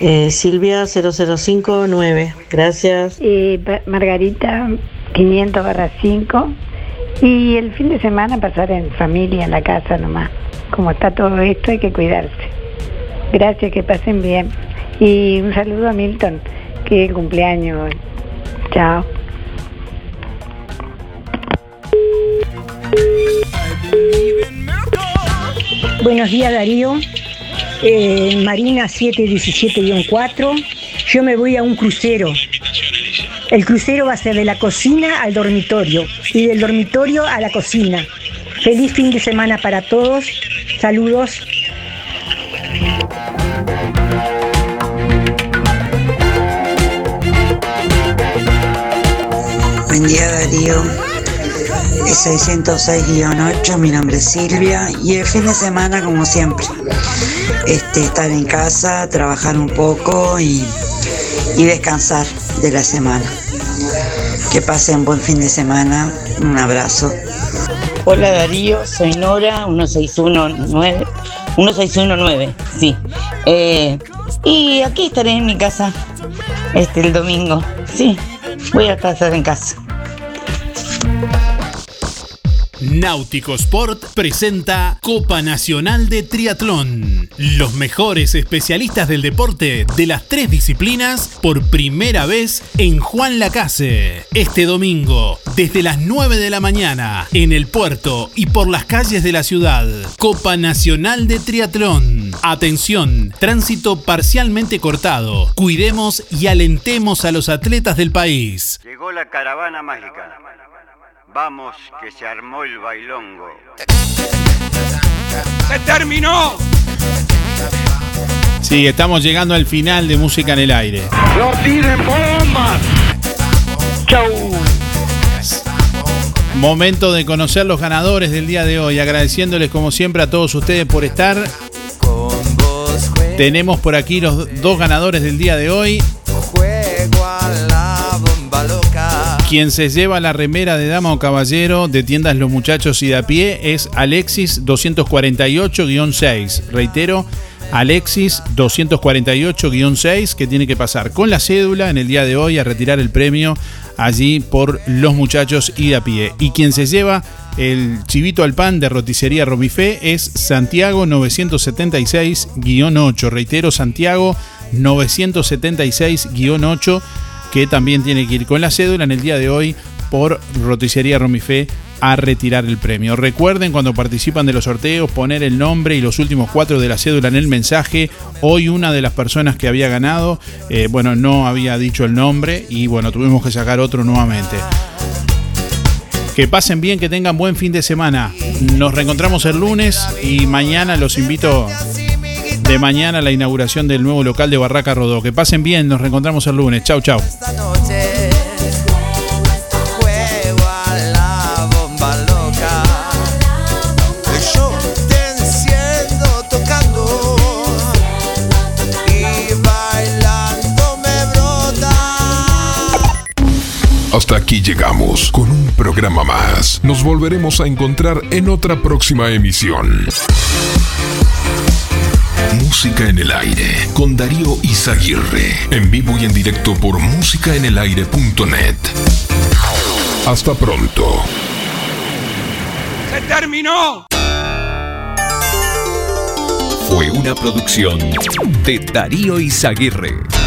Eh, Silvia 0059, gracias.
Eh, Margarita 500 barra 5 y el fin de semana pasar en familia, en la casa nomás. Como está todo esto hay que cuidarse. Gracias, que pasen bien. Y un saludo a Milton, que es el cumpleaños. Chao. Buenos días Darío, Eh, Marina 717-4, yo me voy a un crucero. El crucero va a ser de la cocina al dormitorio y del dormitorio a la cocina. Feliz fin de semana para todos, saludos.
Buen día Darío, 606-8, mi nombre es Silvia y el fin de semana como siempre, este, estar en casa, trabajar un poco y, y descansar de la semana. Que pasen buen fin de semana, un abrazo.
Hola Darío, soy Nora, 1619, 1619, sí. Eh, y aquí estaré en mi casa este el domingo, sí. Voy a estar en casa.
Náutico Sport presenta Copa Nacional de Triatlón. Los mejores especialistas del deporte de las tres disciplinas por primera vez en Juan Lacase. Este domingo, desde las 9 de la mañana, en el puerto y por las calles de la ciudad. Copa Nacional de Triatlón. Atención, tránsito parcialmente cortado. Cuidemos y alentemos a los atletas del país.
Llegó la caravana mágica. Vamos, que se armó el bailongo.
¡Se terminó!
Sí, estamos llegando al final de Música en el Aire.
¡No tiren bombas! ¡Chau!
Momento de conocer los ganadores del día de hoy, agradeciéndoles como siempre a todos ustedes por estar. Tenemos por aquí los dos ganadores del día de hoy. Quien se lleva la remera de dama o caballero de tiendas Los Muchachos y de a pie es Alexis 248-6. Reitero, Alexis 248-6 que tiene que pasar con la cédula en el día de hoy a retirar el premio allí por los muchachos y a pie. Y quien se lleva el chivito al pan de roticería Romifé es Santiago 976-8. Reitero, Santiago 976-8 que también tiene que ir con la cédula en el día de hoy por roticería Romifé a retirar el premio. Recuerden cuando participan de los sorteos poner el nombre y los últimos cuatro de la cédula en el mensaje. Hoy una de las personas que había ganado, eh, bueno, no había dicho el nombre y bueno, tuvimos que sacar otro nuevamente. Que pasen bien, que tengan buen fin de semana. Nos reencontramos el lunes y mañana los invito de mañana la inauguración del nuevo local de Barraca Rodó. Que pasen bien, nos reencontramos el lunes. Chau, chau.
Juego a la bomba loca. Yo te enciendo tocando y bailando me brota.
Hasta aquí llegamos con un programa más. Nos volveremos a encontrar en otra próxima emisión. Música en el aire con Darío Izaguirre. En vivo y en directo por musicaenelaire.net. Hasta pronto.
¡Se terminó!
Fue una producción de Darío Izaguirre.